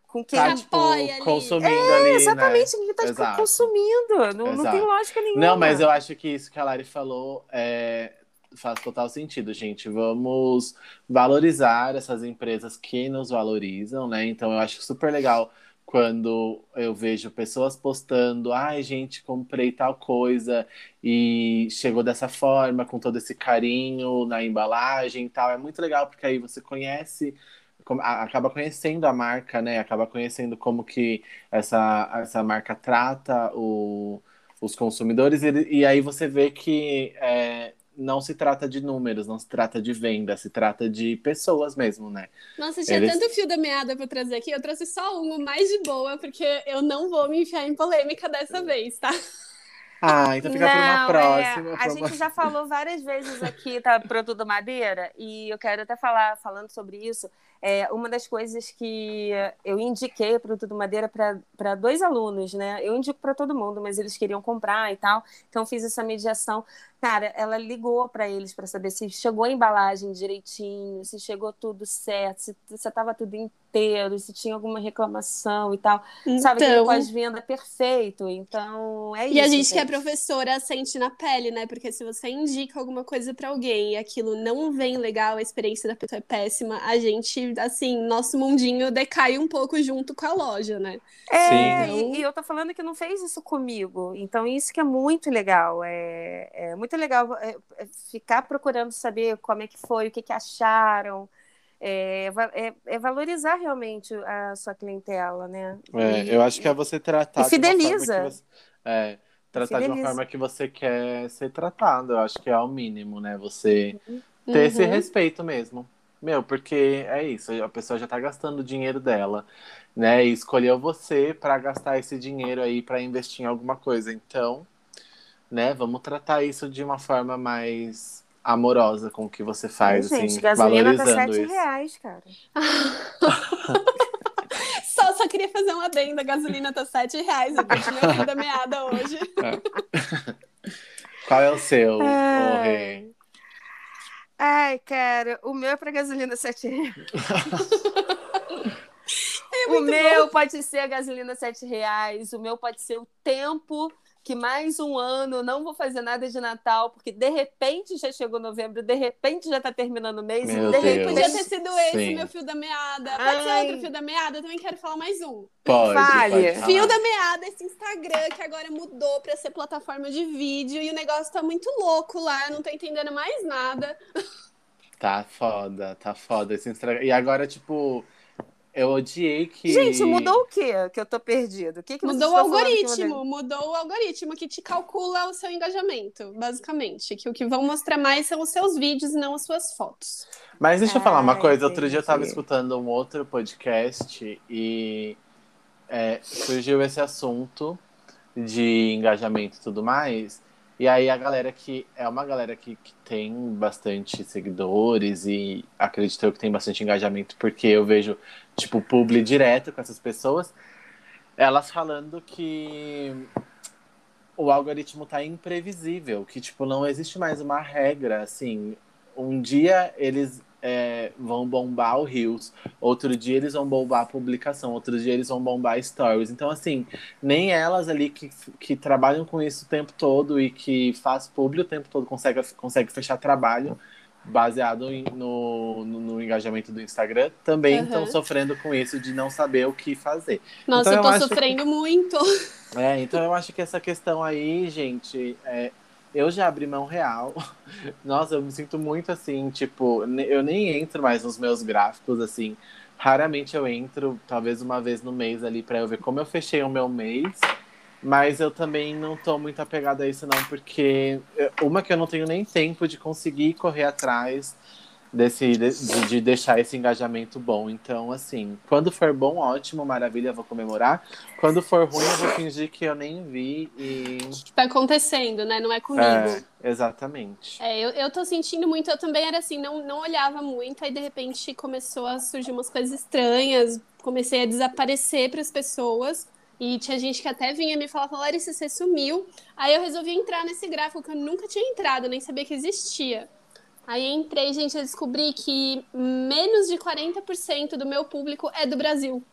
Com quem. Tá, tipo, apoia ali. consumindo ali, Exatamente, né? quem tá tipo, consumindo. Não, não tem lógica nenhuma. Não, mas eu acho que isso que a Lari falou é, faz total sentido, gente. Vamos valorizar essas empresas que nos valorizam, né? Então eu acho super legal quando eu vejo pessoas postando, ai, gente, comprei tal coisa e chegou dessa forma, com todo esse carinho na embalagem e tal. É muito legal, porque aí você conhece. Acaba conhecendo a marca, né? Acaba conhecendo como que essa, essa marca trata o, os consumidores, e, e aí você vê que é, não se trata de números, não se trata de venda, se trata de pessoas mesmo, né? Nossa, tinha Eles- tanto fio da meada pra trazer aqui. Eu trouxe só um, mais de boa, porque eu não vou me enfiar em polêmica dessa vez, tá? Ah, então fica para uma Não, próxima. é, pra a uma- gente já falou várias vezes aqui, tá? Produto Madeira, e eu quero até falar, falando sobre isso, é uma das coisas que eu indiquei o Tudo Madeira para dois alunos, né? Eu indico para todo mundo, mas eles queriam comprar e tal, então fiz essa mediação. Cara, ela ligou para eles para saber se chegou a embalagem direitinho, se chegou tudo certo, se estava tudo se tinha alguma reclamação e tal. Sabe, aquele Então, pós-venda perfeito. Então, é isso. e a gente que é professora sente na pele, né? Porque se você indica alguma coisa pra alguém e aquilo não vem legal, a experiência da pessoa é péssima, a gente, assim, nosso mundinho decai um pouco junto com a loja, né? É, Sim. e, e eu tô falando que não fez isso comigo. Então, isso que é muito legal. É, é muito legal é, é ficar procurando saber como é que foi, o que, que acharam. É, é- é valorizar realmente a sua clientela, né? É, E- eu acho que é você tratar. E fideliza. De você, é, tratar de uma Fideliza. forma que você quer ser tratado. Eu acho que é o mínimo, né? Você ter esse Uhum. respeito mesmo. Meu, porque é isso, a pessoa já tá gastando o dinheiro dela, né? E escolheu você para gastar esse dinheiro aí para investir em alguma coisa. Então, né, vamos tratar isso de uma forma mais amorosa com o que você faz, Gente, assim, gasolina tá valorizando 7 isso. reais, cara. Só, só queria fazer um adendo, a gasolina tá 7 reais, eu perdi meu fio da meada hoje. Qual é o seu, É. Rê? Ai, cara, o meu é pra gasolina 7 reais. o muito meu pode ser a gasolina 7 reais, o meu pode ser o tempo que mais um ano não vou fazer nada de Natal, porque de repente já chegou novembro, de repente já tá terminando o mês, Meu de Deus. repente Podia ter sido esse Sim. meu fio da meada. Pode Ai. ser outro fio da meada, eu também quero falar mais um. Pode, Fale. pode. Fio da meada, esse Instagram que agora mudou pra ser plataforma de vídeo e o negócio tá muito louco lá, eu não tô entendendo mais nada. Tá foda, tá foda esse Instagram. E agora, tipo, eu odiei que. Gente, mudou o quê que eu tô perdido? O que que Mudou o que algoritmo, mudou? o algoritmo que te calcula o seu engajamento, basicamente. Que o que vão mostrar mais são os seus vídeos e não as suas fotos. Mas deixa eu falar uma Ai, coisa. Outro dia eu tava escutando um outro podcast e é, surgiu esse assunto de engajamento e tudo mais. E aí a galera que é uma galera que, que tem bastante seguidores e acredito eu que tem bastante engajamento, porque eu vejo, tipo, publi direto com essas pessoas, elas falando que o algoritmo tá imprevisível, que, tipo, não existe mais uma regra, assim, um dia eles é, vão bombar o Reels, outro dia eles vão bombar a publicação, outro dia eles vão bombar stories. Então, assim, nem elas ali que, que trabalham com isso o tempo todo e que faz publi o tempo todo consegue, consegue fechar trabalho baseado em- no, no, no engajamento do Instagram, também Uhum. estão sofrendo com isso de não saber o que fazer. Nossa, Então, eu tô eu sofrendo muito. É, então eu acho que essa questão aí, gente, é, eu já abri mão real. Nossa, eu me sinto muito assim, tipo, eu nem entro mais nos meus gráficos, assim. Raramente eu entro, talvez uma vez no mês ali, pra eu ver como eu fechei o meu mês. Mas eu também não tô muito apegada a isso, não, porque uma que eu não tenho nem tempo de conseguir correr atrás desse, de, de, deixar esse engajamento bom. Então, assim, quando for bom, ótimo, maravilha, vou comemorar. Quando for ruim, eu vou fingir que eu nem vi e. Que tá acontecendo, né? Não é comigo. É, exatamente. É, eu, eu tô sentindo muito, eu também era assim, não, não olhava muito, aí de repente começou a surgir umas coisas estranhas, comecei a desaparecer para as pessoas. E tinha gente que até vinha me falar, Larissa, você sumiu. Aí eu resolvi entrar nesse gráfico que eu nunca tinha entrado, nem sabia que existia. Aí entrei, gente, eu descobri que menos de 40% do meu público é do Brasil.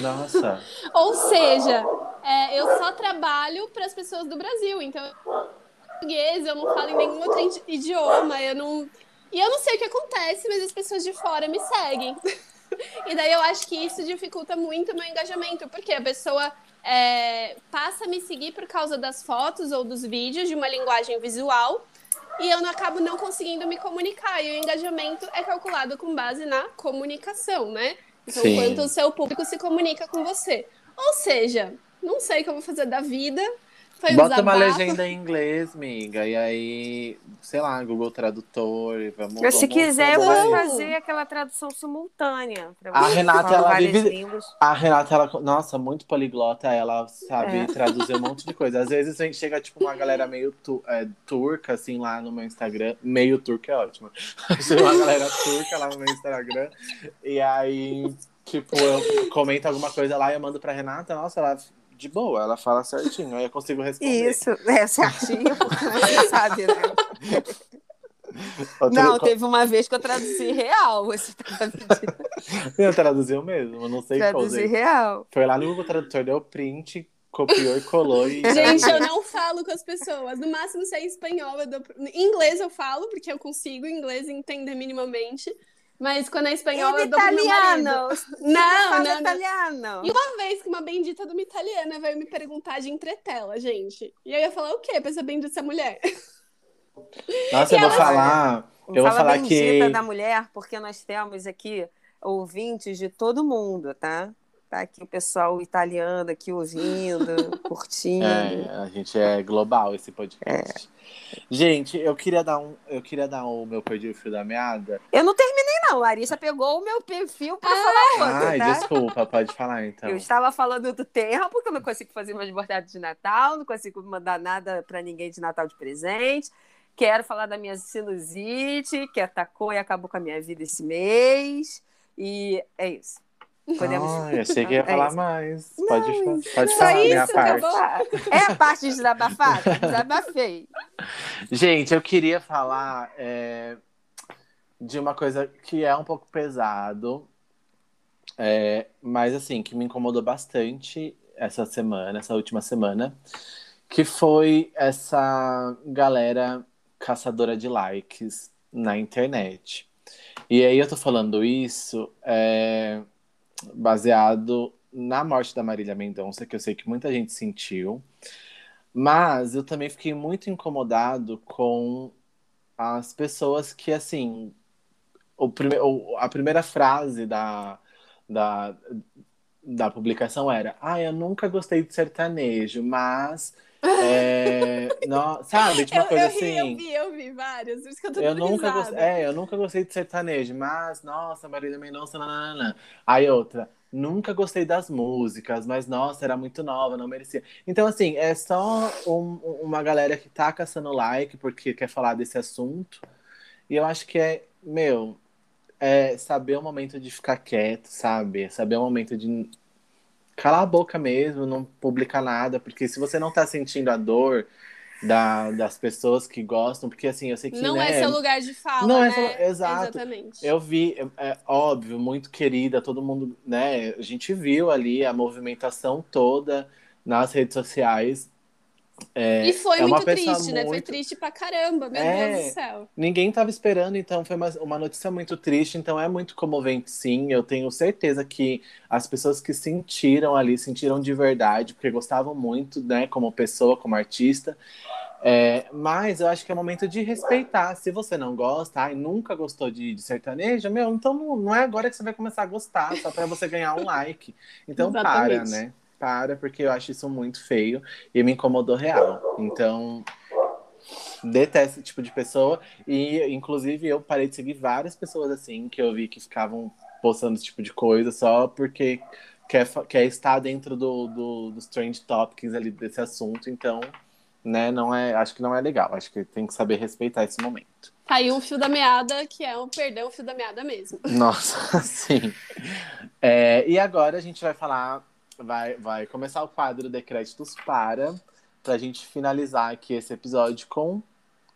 Nossa. Ou seja, é, eu só trabalho para as pessoas do Brasil. Então, português, eu não falo em nenhum outro idioma, eu não. E eu não sei o que acontece, mas as pessoas de fora me seguem. e daí eu acho que isso dificulta muito o meu engajamento, porque a pessoa é, passa a me seguir por causa das fotos ou dos vídeos de uma linguagem visual e eu não acabo não conseguindo me comunicar. E o engajamento é calculado com base na comunicação, né? Então, Sim. quanto o seu público se comunica com você. Ou seja, não sei o que eu vou fazer da vida, foi Bota uma legenda em inglês, miga. E aí, sei lá, Google Tradutor. Vamos, vamos Se quiser, eu posso fazer aquela tradução simultânea. A Renata, ela vive. A Renata, ela, nossa, muito poliglota. Ela sabe é. traduzir um monte de coisa. Às vezes vem, chega, tipo, uma galera meio tu, é, turca, assim, lá no meu Instagram. Meio turca é ótimo. chega uma galera turca lá no meu Instagram. E aí. Tipo, eu comento alguma coisa lá e eu mando pra Renata, nossa, ela de boa, ela fala certinho, aí eu consigo responder. Isso, é certinho, porque você sabe, né? Não, teve uma vez que eu traduzi real. Você tá eu traduziu mesmo, não sei qual. Traduzi real. Foi lá no Google Tradutor, deu print, copiou e colou. E... Gente, eu não falo com as pessoas. No máximo, se é em espanhol, eu dou... em inglês eu falo, porque eu consigo inglês entender minimamente. Mas quando é espanhol, eu dou italiano. Não, não, italiano. E uma vez que uma bendita de uma italiana veio me perguntar de entretela, gente. E eu ia falar o quê pra essa bendita mulher? Nossa, e eu vou falar. Eu vou falar que. da mulher, porque nós temos aqui ouvintes de todo mundo, tá? Tá aqui o pessoal italiano aqui ouvindo, curtindo. É, a gente é global esse podcast. É. Gente, eu queria dar um, eu queria dar o meu perdi o fio da meada. Eu não terminei não, Larissa pegou o meu perfil para ah. falar outro, Ai, tá? desculpa, pode falar então. Eu estava falando do tempo, porque eu não consigo fazer mais bordados de Natal, não consigo mandar nada para ninguém de Natal de presente. Quero falar da minha sinusite, que atacou e acabou com a minha vida esse mês. E é isso. Podemos... Ah, eu achei que ia é falar isso. mais. Não, pode, pode falar isso, minha parte. É a parte de desabafar? Desabafei. Gente, eu queria falar é, de uma coisa que é um pouco pesado, é, mas assim, que me incomodou bastante essa semana, essa última semana, que foi essa galera caçadora de likes na internet. E aí eu tô falando isso é, baseado na morte da Marília Mendonça, que eu sei que muita gente sentiu. Mas eu também fiquei muito incomodado com as pessoas que, assim, o prime a primeira frase da, da, da publicação era: Ah, eu nunca gostei de sertanejo, mas é, não, sabe, tipo uma eu, coisa eu assim. eu vi, eu vi várias, por isso que eu tô eu nunca gostei, É, eu nunca gostei de sertanejo, mas, nossa, Marília Mendonça, nanana. Aí outra, nunca gostei das músicas, mas, nossa, era muito nova, não merecia. Então, assim, é só um, uma galera que tá caçando like porque quer falar desse assunto. E eu acho que é, meu, é saber o momento de ficar quieto, sabe? Saber o momento de calar a boca mesmo, não publicar nada, porque se você não tá sentindo a dor da, das pessoas que gostam, porque assim, eu sei que. Não né, é seu lugar de fala. Não né? é seu, exato. Exatamente. Eu vi, é, é, óbvio, muito querida, todo mundo, né? A gente viu ali a movimentação toda nas redes sociais é, e foi é muito triste, muito... né? Foi triste pra caramba, meu é, Deus do céu. Ninguém tava esperando, então foi uma, uma notícia muito triste, então é muito comovente, sim. Eu tenho certeza que as pessoas que sentiram ali, sentiram de verdade, porque gostavam muito, né, como pessoa, como artista. É, mas eu acho que é momento de respeitar. Se você não gosta, ai, nunca gostou de, de sertanejo, meu, então não, não, é agora que você vai começar a gostar, só para você ganhar um like. Então para, né? Para, porque eu acho isso muito feio e me incomodou real. Então, detesto esse tipo de pessoa. E, inclusive, eu parei de seguir várias pessoas assim, que eu vi que ficavam postando esse tipo de coisa só porque quer, quer estar dentro do, do, dos trend topics ali desse assunto. Então, né, não é, acho que não é legal. Acho que tem que saber respeitar esse momento. Tá aí um fio da meada, que é um perdão, fio da meada mesmo. Nossa, sim. É, e agora a gente vai falar, vai, vai começar o quadro de créditos para, para a gente finalizar aqui esse episódio com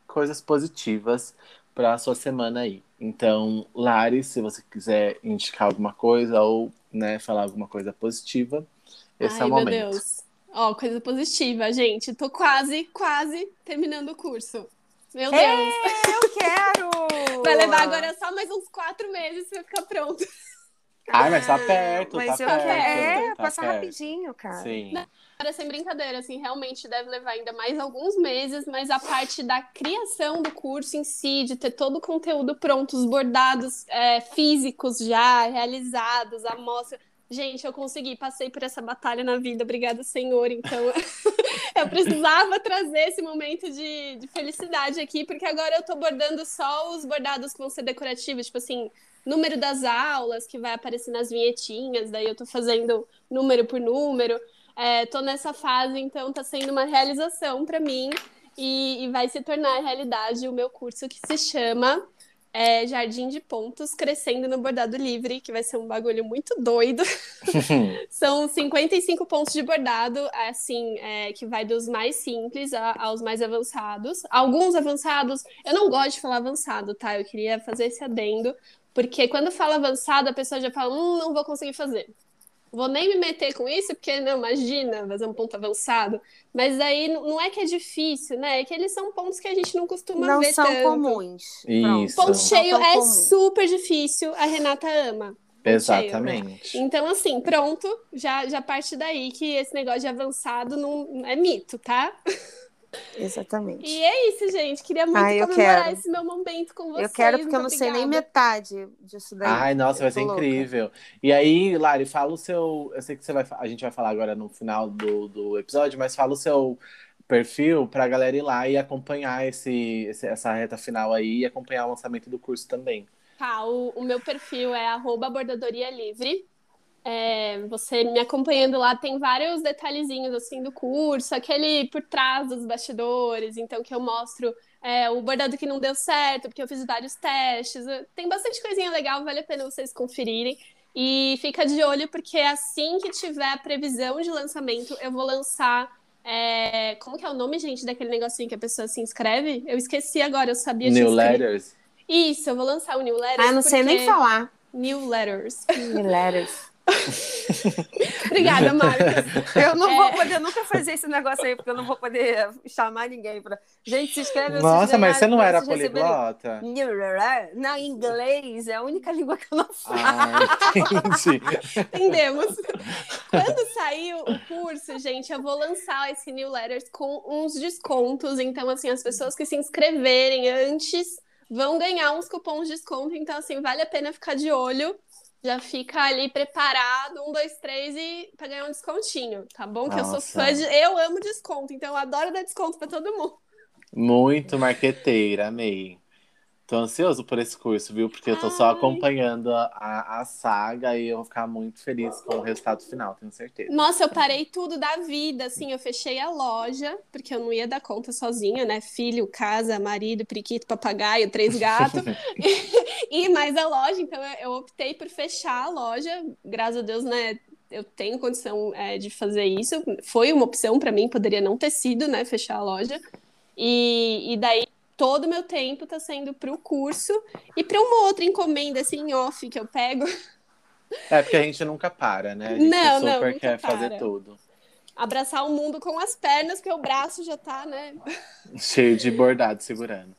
coisas positivas para a sua semana aí. Então, Lari, se você quiser indicar alguma coisa ou né, falar alguma coisa positiva, esse Ai, é o momento. meu Deus. Ó, coisa positiva, gente. Tô quase, quase terminando o curso. Meu Deus. Ei, eu quero! Vai levar agora só mais uns quatro meses pra ficar pronto. Ai, mas tá perto, Mas tá eu perto. quero. É, tá passa perto. rapidinho, cara. Sim. Agora, sem brincadeira, assim, realmente deve levar ainda mais alguns meses, mas a parte da criação do curso em si, de ter todo o conteúdo pronto, os bordados é, físicos já realizados, a mostra. Gente, eu consegui, passei por essa batalha na vida, obrigada, Senhor. Então, eu precisava trazer esse momento de, de felicidade aqui, porque agora eu tô bordando só os bordados que vão ser decorativos, tipo assim, número das aulas, que vai aparecer nas vinhetinhas, daí eu tô fazendo número por número. É, tô nessa fase, então tá sendo uma realização para mim e, e vai se tornar realidade o meu curso que se chama é, Jardim de Pontos Crescendo no Bordado Livre, que vai ser um bagulho muito doido. São 55 pontos de bordado, assim, é, que vai dos mais simples aos mais avançados. Alguns avançados, eu não gosto de falar avançado, tá? Eu queria fazer esse adendo, porque quando fala avançado, a pessoa já fala, hum, não vou conseguir fazer. Vou nem me meter com isso, porque, não, imagina, fazer um ponto avançado. Mas aí não é que é difícil, né? É que eles são pontos que a gente não costuma Não ver são tanto. comuns. Isso. Ponto cheio é comum. super difícil, a Renata ama. Exatamente. Então, assim, pronto, já, já parte daí que esse negócio de avançado não é mito, tá? Exatamente. E é isso, gente. Queria muito Ai, eu comemorar quero. esse meu momento com vocês. eu quero porque eu não sei nem obrigada. metade disso daí. Ai, nossa, vai ser louca. incrível. E aí, Lari, fala o seu. Eu sei que você vai. A gente vai falar agora no final do, do episódio, mas fala o seu perfil pra galera ir lá e acompanhar esse, esse- essa reta final aí e acompanhar o lançamento do curso também. Tá, o, o meu perfil é arroba bordadoria livre. É, você me acompanhando lá tem vários detalhezinhos assim do curso, aquele por trás dos bastidores, então que eu mostro é, o bordado que não deu certo, porque eu fiz vários testes. Tem bastante coisinha legal, vale a pena vocês conferirem. E fica de olho, porque assim que tiver a previsão de lançamento, eu vou lançar. é, como que é o nome, gente, daquele negocinho que a pessoa se inscreve? Eu esqueci agora, eu sabia te New escrever. Letters. Isso, eu vou lançar o New Letters. Ah, não sei nem falar. New Letters. Letters. Obrigada, Marcos. Eu não É. vou poder nunca fazer esse negócio aí, porque eu não vou poder chamar ninguém pra. Gente, se inscreve. Nossa, mas você não era vocês receberem- poliglota? Não, inglês é a única língua que eu não falo. Ah, entendi. Entendemos. Quando sair o curso, gente, eu vou lançar esse New Letters com uns descontos. Então, assim, as pessoas que se inscreverem antes vão ganhar uns cupons de desconto. Então, assim, vale a pena ficar de olho. Já fica ali preparado, um, dois, três, e para ganhar um descontinho, tá bom? Que eu sou Nossa. fã de. Eu amo desconto, então eu adoro dar desconto para todo mundo. Muito marqueteira, amei. Tô ansioso por esse curso, viu? Porque eu tô só Ai. acompanhando a, a, saga e eu vou ficar muito feliz com o resultado final, tenho certeza. Nossa, eu parei tudo da vida, assim, eu fechei a loja, porque eu não ia dar conta sozinha, né? Filho, casa, marido, periquito, papagaio, três gatos, e mais a loja, então eu, eu optei por fechar a loja, graças a Deus, né? Eu tenho condição é, de fazer isso, foi uma opção para mim, poderia não ter sido, né? Fechar a loja, e, e daí todo o meu tempo tá sendo pro curso e para uma outra encomenda, assim, off, que eu pego, É porque a gente nunca para, né? A gente Não, não, super nunca quer para. fazer tudo. abraçar o mundo com as pernas, porque o braço já tá, né? Cheio de bordado segurando.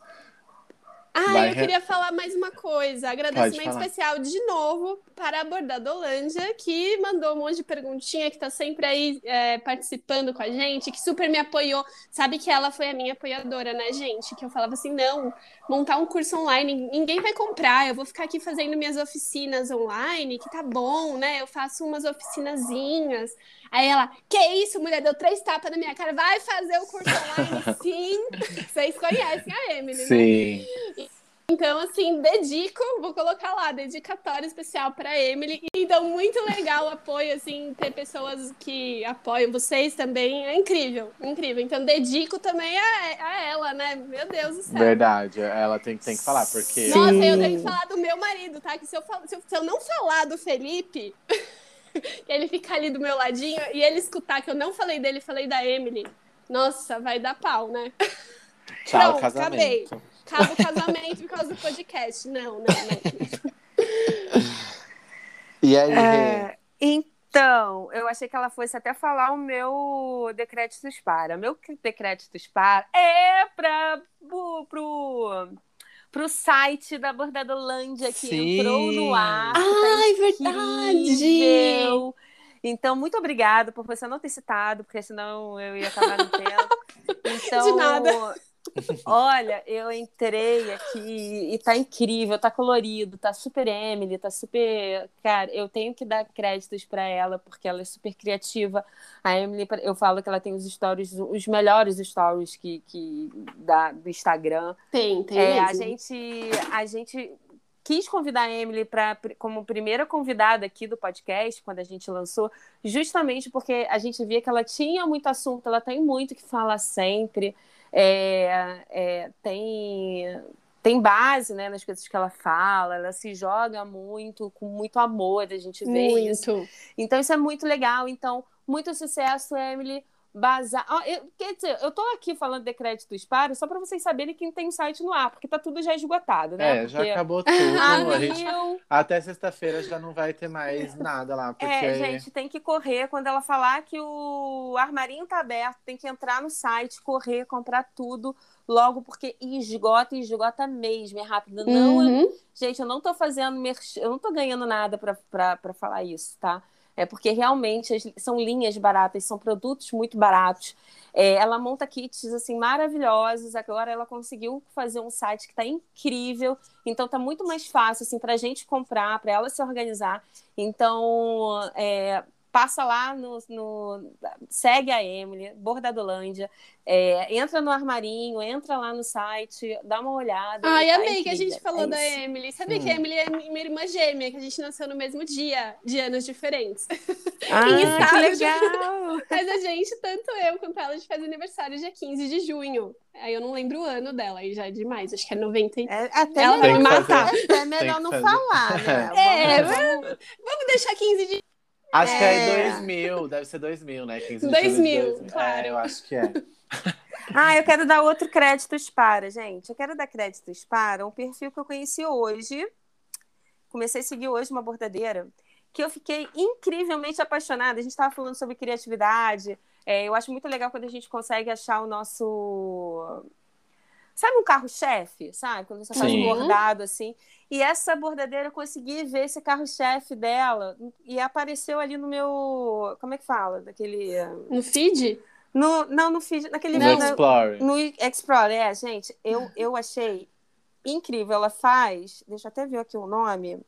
Ah, Vai eu re- queria falar mais uma coisa. Agradecimento especial de novo para a Bordadolândia, que mandou um monte de perguntinha, que tá sempre aí é, participando com a gente, que super me apoiou. Sabe que ela foi a minha apoiadora, né, gente? Que eu falava assim: não, montar um curso online, ninguém vai comprar, eu vou ficar aqui fazendo minhas oficinas online, que tá bom, né? Eu faço umas oficinazinhas. Aí ela, que isso, mulher, deu três tapas na minha cara, vai fazer o curso online, sim. Vocês conhecem a Emily, né? Sim. Então, assim, dedico, vou colocar lá, dedicatório especial para Emily. Então, muito legal o apoio, assim, ter pessoas que apoiam vocês também. É incrível, incrível. Então, dedico também a, a ela, né? Meu Deus do céu. Verdade. Ela tem, tem que falar, porque. Nossa, eu Sim. tenho que falar do meu marido, tá? Que se eu, se eu, se eu não falar do Felipe, que ele ficar ali do meu ladinho e ele escutar que eu não falei dele, falei da Emily, nossa, vai dar pau, né? Tchau, Pronto, casamento. Acaba o casamento por causa do podcast. Não, não, não. E aí? É, então, eu achei que ela fosse até falar o meu decréditos para. Meu decréditos para é para pro, pro site da Bordadolândia que Sim. entrou no ar. que Ai, tá incrível. Então, muito obrigada por você não ter citado, porque senão eu ia acabar no tempo. Então, De nada. Olha, eu entrei aqui e tá incrível, tá colorido, tá super Emily, tá super. Cara, eu tenho que dar créditos pra ela, porque ela é super criativa. A Emily, eu falo que ela tem os stories, os melhores stories que, que da, do Instagram. Tem, tem É, a gente, a gente quis convidar a Emily pra, como primeira convidada aqui do podcast, quando a gente lançou, justamente porque a gente via que ela tinha muito assunto, ela tem muito que falar sempre, é, é, tem, tem base né, nas coisas que ela fala, ela se joga muito, com muito amor, a gente vê isso. Muito. Então, isso é muito legal. Então, muito sucesso, Emily. Bazar. Ah, eu- quer dizer, eu tô aqui falando de créditos para só para vocês saberem quem tem site no ar, porque tá tudo já esgotado, né? É, já Porque acabou tudo. A gente, até sexta-feira já não vai ter mais nada lá, porque. é, gente, tem que correr. Quando ela falar que o armarinho tá aberto, tem que entrar no site, correr, comprar tudo logo, porque esgota, e esgota mesmo, é rápido. Não, eu Uhum. Gente, eu não tô fazendo, merch- eu não tô ganhando nada pra falar isso, tá? É porque realmente são linhas baratas, são produtos muito baratos. É, ela monta kits assim maravilhosos. Agora ela conseguiu fazer um site que tá incrível. Então tá muito mais fácil assim para a gente comprar, para ela se organizar. Então é, passa lá no, no- segue a Emily, Bordadolândia, é, entra no armarinho, entra lá no site, dá uma olhada. Ai, tá amei que a gente falou É da isso. Emily. Sabia Hum. que a Emily é minha irmã gêmea, que a gente nasceu no mesmo dia, de anos diferentes. Ah, Em que legal! Mas a gente, tanto eu quanto ela, a gente faz aniversário dia 15 de junho. Aí eu não lembro o ano dela, aí já é demais. Acho que é 90 e... É até Ela vai me matar. é melhor não falar, né? É, Vamos- Vamos deixar 15 de... Acho que é É. 2000, deve ser 2000, né? 15 de 2000, julho de claro. É, eu acho que é. Ah, eu quero dar outro créditos para, gente. Eu quero dar créditos para um perfil que eu conheci hoje. Comecei a seguir hoje uma bordadeira que eu fiquei incrivelmente apaixonada. A gente estava falando sobre criatividade. É, eu acho muito legal quando a gente consegue achar o nosso. Sabe um carro-chefe? Sabe? Quando você faz um Sim. bordado assim. E essa bordadeira eu consegui ver esse carro-chefe dela e apareceu ali no meu. Como é que fala? Daquele. No feed? No, não, no feed, naquele No vídeo- Explore. no Explore, é, gente, eu, eu achei incrível. Ela faz, deixa eu até ver aqui o nome.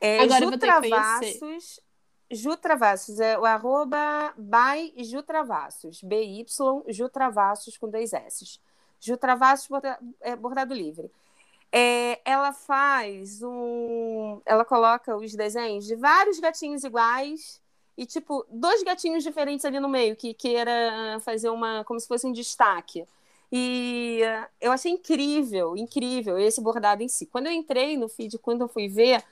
É Agora eu Ju vou ter que Travassos. Ju Travassos, é o arroba by Ju Travassos, BY Ju Travassos com dois S. Ju Travassos borda- é, Bordado Livre. É, ela faz um. Ela coloca os desenhos de vários gatinhos iguais e, tipo, dois gatinhos diferentes ali no meio, que queira fazer uma. como se fosse um destaque. E eh, eu achei incrível, incrível esse bordado em si. Quando eu entrei no feed, quando eu fui ver,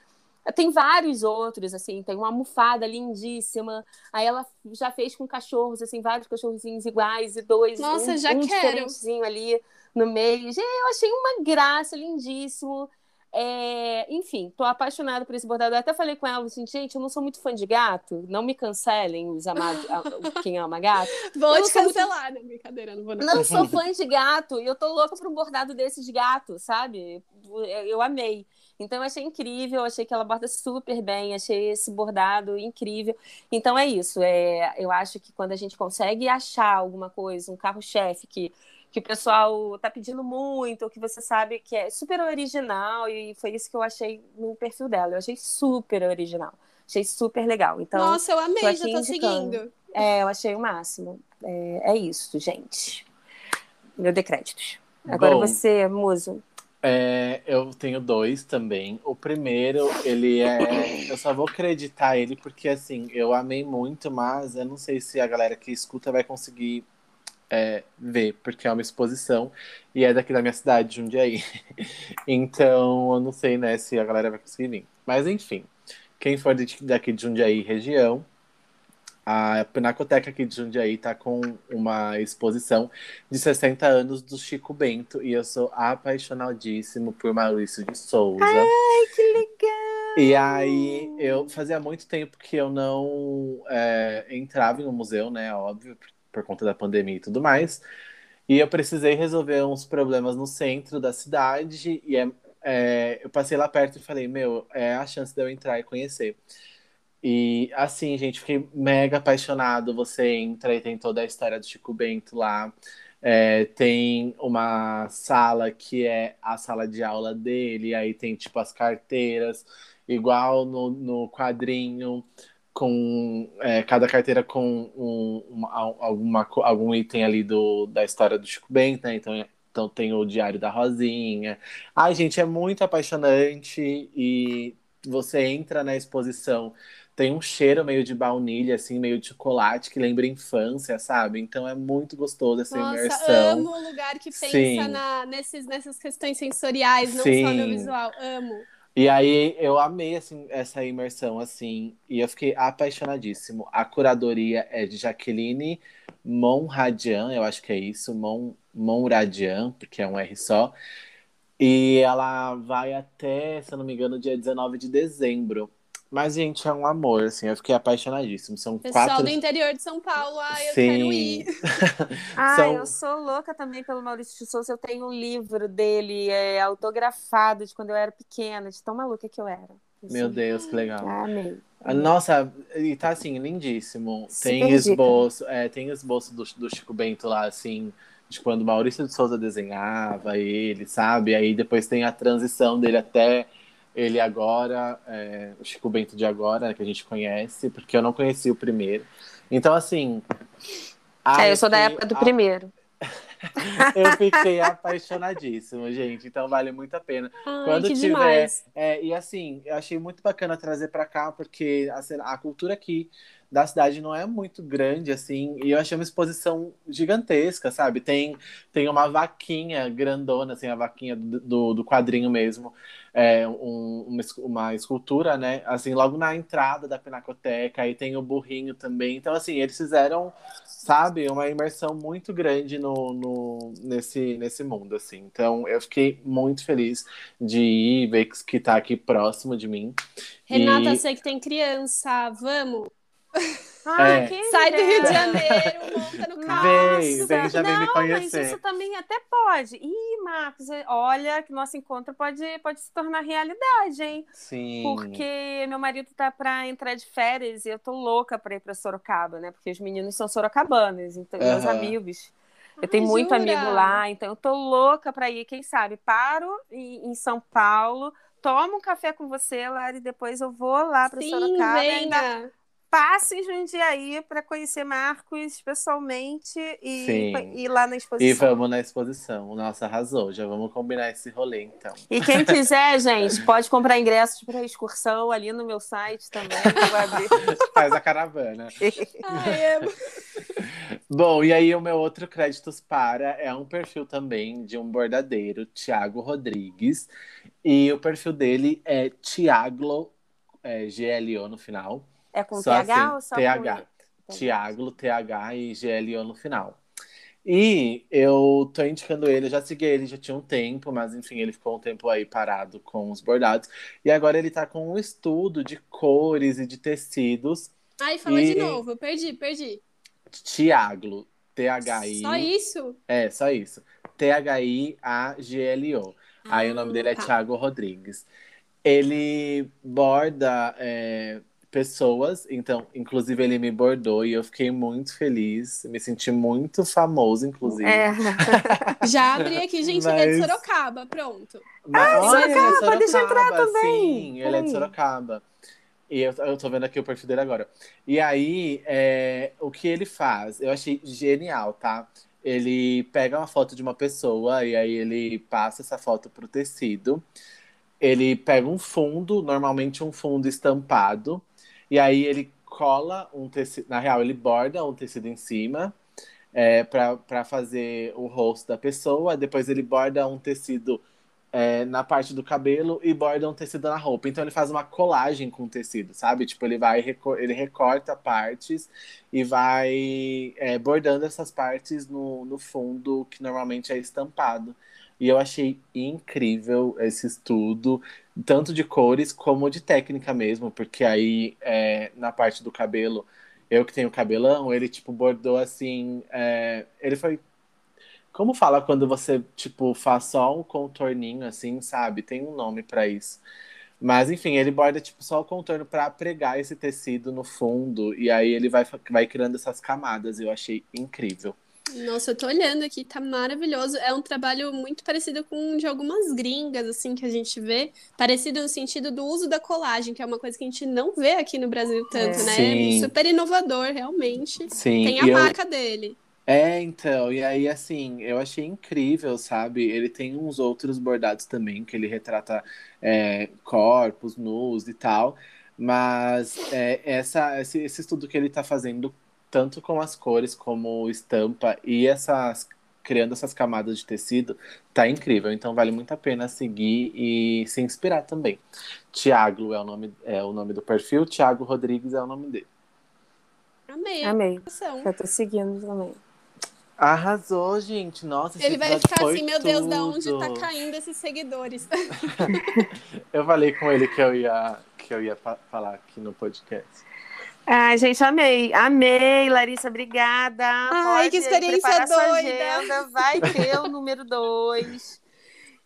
tem vários outros, assim, tem uma almofada lindíssima. Aí ela já fez com cachorros, assim, vários cachorrozinhos iguais e dois, Nossa, um, já um quero. ali no meio. Gente, eu achei uma graça, lindíssimo. É, enfim, tô apaixonada por esse bordado. Eu até falei com ela assim, gente, eu não sou muito fã de gato, não me cancelem os amados, quem ama gato. Vou te cancelar, muito... né? Brincadeira, não vou não. Não sou fã de gato, e eu tô louca por um bordado desses de gato, sabe? Eu amei. Então, eu achei incrível, achei que ela borda super bem, achei esse bordado incrível. Então, é isso. É, eu acho que quando a gente consegue achar alguma coisa, um carro-chefe que, que o pessoal tá pedindo muito, que você sabe que é super original, e foi isso que eu achei no perfil dela. Eu achei super original. Achei super legal. Então, Nossa, eu amei, tô já tô indicando. seguindo. É, eu achei o máximo. É, é isso, gente. Meu decréditos. Agora Bom, você, Muso. É, eu tenho dois também. O primeiro, ele é. Eu só vou acreditar ele porque, assim, eu amei muito, mas eu não sei se a galera que escuta vai conseguir é, ver, porque é uma exposição e é daqui da minha cidade, Jundiaí. então, eu não sei, né, se a galera vai conseguir vir. Mas, enfim, quem for daqui de Jundiaí região, a Pinacoteca aqui de Jundiaí está com uma exposição de 60 anos do Chico Bento e eu sou apaixonadíssimo por Maurício de Souza. Ai, que legal! E aí, eu fazia muito tempo que eu não é, entrava no museu, né? Óbvio, por, por conta da pandemia e tudo mais. E eu precisei resolver uns problemas no centro da cidade e é, é, eu passei lá perto e falei, meu, é a chance de eu entrar e conhecer. E assim, gente, fiquei mega apaixonado. Você entra e tem toda a história do Chico Bento lá. É, tem uma sala que é a sala de aula dele, aí tem tipo as carteiras, igual no, no quadrinho, com é, cada carteira com um, uma, alguma, algum item ali do, da história do Chico Bento, né? Então, então tem o Diário da Rosinha. Ai, gente, é muito apaixonante e você entra na exposição tem um cheiro meio de baunilha, assim, meio de chocolate, que lembra infância, sabe? Então é muito gostoso essa Nossa, imersão. amo o lugar que pensa na, nesses, nessas questões sensoriais, não Sim. só no visual. Amo. E aí eu amei assim, essa imersão, assim, e eu fiquei apaixonadíssimo. A curadoria é de Jaqueline Monradian, eu acho que é isso, Mon, Monradian, porque é um R só. E ela vai até, se eu não me engano, dia 19 de dezembro. Mas, gente, é um amor, assim, eu fiquei apaixonadíssimo. São Pessoal quatro... do interior de São Paulo, ai, eu Sim. quero ir. ah, São... eu sou louca também pelo Maurício de Souza. Eu tenho um livro dele é, autografado de quando eu era pequena, de tão maluca que eu era. Assim. Meu Deus, que legal. Amei. Ah, nossa, e tá assim, lindíssimo. Super tem esboço, é, tem esboço do, do Chico Bento lá, assim, de quando Maurício de Souza desenhava ele, sabe? Aí depois tem a transição dele até ele agora, é, o Chico Bento de agora, que a gente conhece, porque eu não conheci o primeiro. Então, assim. É, eu sou da época do a... primeiro. eu fiquei apaixonadíssimo, gente. Então vale muito a pena. Ai, Quando tiver. É, e assim, eu achei muito bacana trazer para cá, porque a, a cultura aqui da cidade não é muito grande, assim, e eu achei uma exposição gigantesca, sabe? Tem, tem uma vaquinha grandona, assim, a vaquinha do, do quadrinho mesmo, é, um, uma, uma escultura, né? Assim, logo na entrada da Pinacoteca, aí tem o burrinho também. Então, assim, eles fizeram, sabe, uma imersão muito grande no, no, nesse, nesse mundo, assim. Então, eu fiquei muito feliz de ir ver que está aqui próximo de mim. Renata, e... sei que tem criança, vamos! Ah, é. Sai do Rio de Janeiro, monta no carro. Vem, vem, já vem me conhecer. Mas isso também até pode. Ih, Marcos, olha que nosso encontro pode, pode se tornar realidade, hein? Sim. Porque meu marido tá para entrar de férias e eu tô louca para ir para Sorocaba, né? Porque os meninos são sorocabanos, então uhum. meus amigos. Eu tenho muito jura? amigo lá, então eu tô louca para ir. Quem sabe paro em, em São Paulo, tomo um café com você, Lari, e depois eu vou lá para Sorocaba. Venha. Ainda passe em Jundiaí para conhecer Marcos pessoalmente e ir lá na exposição. E vamos na exposição. Nossa, arrasou. Já vamos combinar esse rolê, então. E quem quiser, gente, pode comprar ingressos para excursão ali no meu site também. Faz a caravana. Ai, Bom, e aí o meu outro créditos para é um perfil também de um bordadeiro, Tiago Rodrigues. E o perfil dele é Tiaglo, é, GLO no final. É com só TH assim, ou só TH. Com... Tiago, TH e GLO no final. E eu tô indicando ele, eu já segui ele já tinha um tempo, mas enfim, ele ficou um tempo aí parado com os bordados. E agora ele tá com um estudo de cores e de tecidos. Ai, fala E- de novo, eu perdi, perdi. Tiaglo, T-H-I. Só isso? É, só isso. T-H-I-A-G-L-O. Aí o nome dele é tá. Thiago Rodrigues. Ele borda é, pessoas, então, inclusive ele me bordou e eu fiquei muito feliz, me senti muito famoso, inclusive. É. Já abri aqui, gente, ele é de Mas- Sorocaba, pronto. Mas, olha, ele é de Sorocaba, deixa eu entrar Sorocaba, também. Sim, ele é de. Sorocaba. E eu, eu tô vendo aqui o perfil dele agora. E aí, é, o que ele faz? Eu achei genial, tá? Ele pega uma foto de uma pessoa e aí ele passa essa foto pro tecido. Ele pega um fundo, normalmente um fundo estampado, e aí ele cola um tecido. Na real, ele borda um tecido em cima é, para fazer o rosto da pessoa. Depois ele borda um tecido é, na parte do cabelo e borda um tecido na roupa. Então ele faz uma colagem com o tecido, sabe? Tipo, ele vai ele recorta partes e vai é, bordando essas partes no, no fundo que normalmente é estampado. E eu achei incrível esse estudo, tanto de cores como de técnica mesmo, porque aí é, na parte do cabelo, eu que tenho cabelão, ele tipo bordou assim, é, ele foi como fala quando você, tipo, faz só um contorninho assim, sabe? Tem um nome pra isso. Mas, enfim, ele borda, tipo, só o contorno pra pregar esse tecido no fundo. E aí ele vai, vai criando essas camadas. Eu achei incrível. Nossa, eu tô olhando aqui, tá maravilhoso. É um trabalho muito parecido com um de algumas gringas, assim, que a gente vê. Parecido no sentido do uso da colagem, que é uma coisa que a gente não vê aqui no Brasil tanto, É. né? Sim. Super inovador, realmente. Sim, Tem a e eu- marca dele. É, então, e aí assim, eu achei incrível, sabe? Ele tem uns outros bordados também, que ele retrata é, corpos nus e tal, mas é, essa, esse, esse estudo que ele tá fazendo, tanto com as cores como estampa e essas, criando essas camadas de tecido, tá incrível. Então vale muito a pena seguir e se inspirar também. Tiago é o nome, é o nome do perfil, Tiago Rodrigues é o nome dele. Amei Amei. Eu tô seguindo também. Arrasou, gente. Nossa, Ele vai ficar assim, meu Deus, da onde tá caindo esses seguidores? Eu falei com ele que eu ia, que eu ia fa- falar aqui no podcast. Ai, gente, amei. Amei, Larissa, obrigada. Ai, Pode que experiência doida. vai ter o número dois.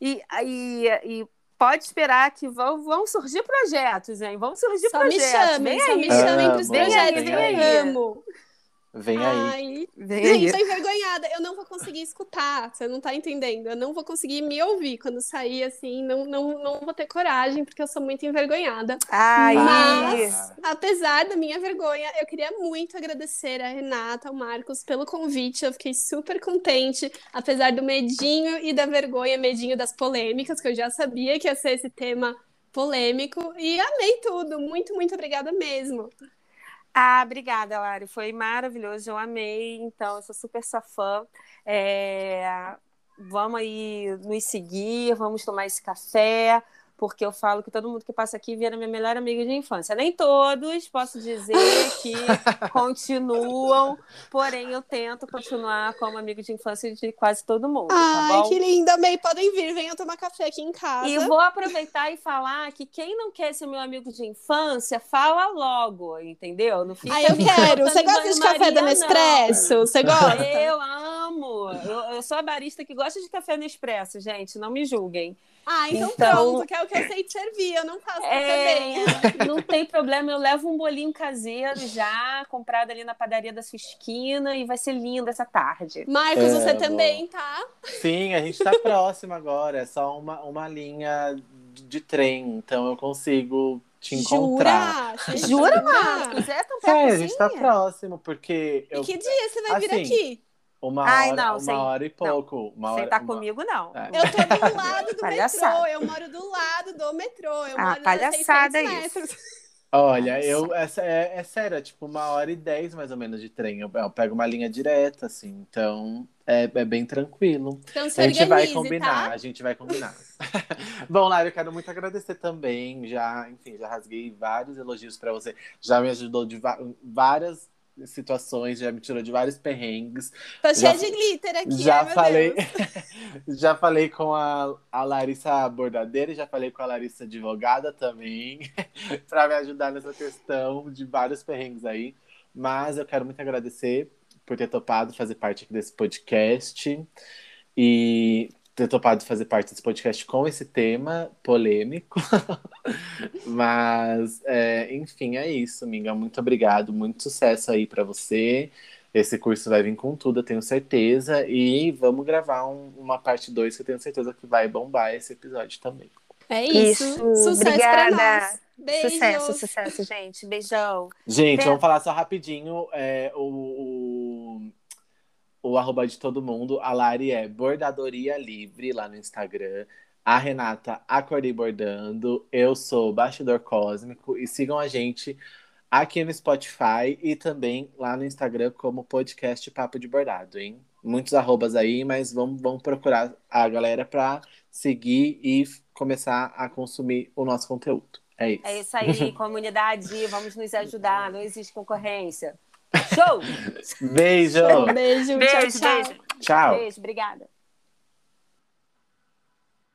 E, e, e pode esperar que vão, vão surgir projetos, hein? Vão surgir Só me projetos. chamem, Vem só aí. me chamem pros Amo, projetos vem aí. eu amo. Vem aí. Ai, Vem Gente, aí. tô envergonhada. Eu não vou conseguir escutar. Você não tá entendendo. Eu não vou conseguir me ouvir quando sair assim. Não, não, não vou ter coragem, porque eu sou muito envergonhada. Ai, Mas, apesar da minha vergonha, eu queria muito agradecer a Renata, ao Marcos, pelo convite. Eu fiquei super contente, apesar do medinho e da vergonha, medinho das polêmicas, que eu já sabia que ia ser esse tema polêmico. E amei tudo. Muito, muito obrigada mesmo. Ah, obrigada, Lari. Foi maravilhoso, eu amei. Então, eu sou super sua fã. É, Vamos aí nos seguir, vamos tomar esse café, porque eu falo que todo mundo que passa aqui vira minha melhor amiga de infância. Nem todos, posso dizer que continuam, porém eu tento continuar como amigo de infância de quase todo mundo, tá Ai, bom? que lindo. Amei. Podem vir, venham tomar café aqui em casa. E vou aproveitar e falar que quem não quer ser meu amigo de infância, fala logo, entendeu? Não fica Ai, eu quero. Você gosta de café da não. Nespresso? Você gosta? Eu amo. Eu, eu sou a barista que gosta de café Nespresso, gente. Não me julguem. Ah, então, Então- pronto, que é o que eu sei te servir. Eu não faço café bem. É, não tem problema. Eu levo um bolinho caseiro já, comprado ali na padaria da sua esquina, e vai ser lindo essa tarde. Marcos, É, você também, tá? Sim, a gente tá próximo agora. É só uma, uma linha de, trem, então eu consigo te encontrar. Jura? Jura? Marcos? É tão perto É, a gente tá próximo, porque E eu, que dia você vai vir Assim, aqui? Uma Ai, hora, não, uma sem- hora e pouco. Uma Sem hora, estar uma- comigo, não. É. Eu tô do lado do Palhaçada. metrô. Eu moro do lado do metrô. Eu Ah, moro palhaçada 600 isso. metros. Olha, eu, essa é, é sério, é tipo uma hora e dez mais ou menos de trem. Eu, eu pego uma linha direta, assim, então é, é bem tranquilo. Então se A gente vai organize, combinar, tá? a gente vai combinar. Bom, Lara, eu quero muito agradecer também. Já, enfim, já rasguei vários elogios pra você. Já me ajudou de várias situações, já me tirou de vários perrengues. Tô Já- cheia de glitter aqui, já ai, falei, já falei com a, a Larissa bordadeira e já falei com a Larissa advogada também, para me ajudar nessa questão de vários perrengues aí. Mas eu quero muito agradecer por ter topado fazer parte aqui desse podcast e ter topado fazer parte desse podcast com esse tema polêmico. Mas, é, enfim, é isso, amiga. Muito obrigado, muito sucesso aí para você. Esse curso vai vir com tudo, eu tenho certeza. E vamos gravar um- uma parte 2 que eu tenho certeza que vai bombar esse episódio também. É isso. Isso, Sucesso pra obrigada. nós. Beijo. Sucesso, sucesso, gente. Beijão. Gente, Tem- vamos falar só rapidinho. é, o, o, o arroba de todo mundo. A Lari é Bordadoria Livre lá no Instagram. A Renata, Acordei Bordando. Eu sou Bastidor Cósmico. E sigam a gente aqui no Spotify e também lá no Instagram como podcast Papo de Bordado, hein? Muitos arrobas aí, mas vamos, vamos procurar a galera para seguir e começar a consumir o nosso conteúdo. É isso. É isso aí, comunidade. Vamos nos ajudar. Não existe concorrência. Show! Beijo! Beijo, Beijo, tchau, tchau. beijo. Tchau! Beijo, obrigada.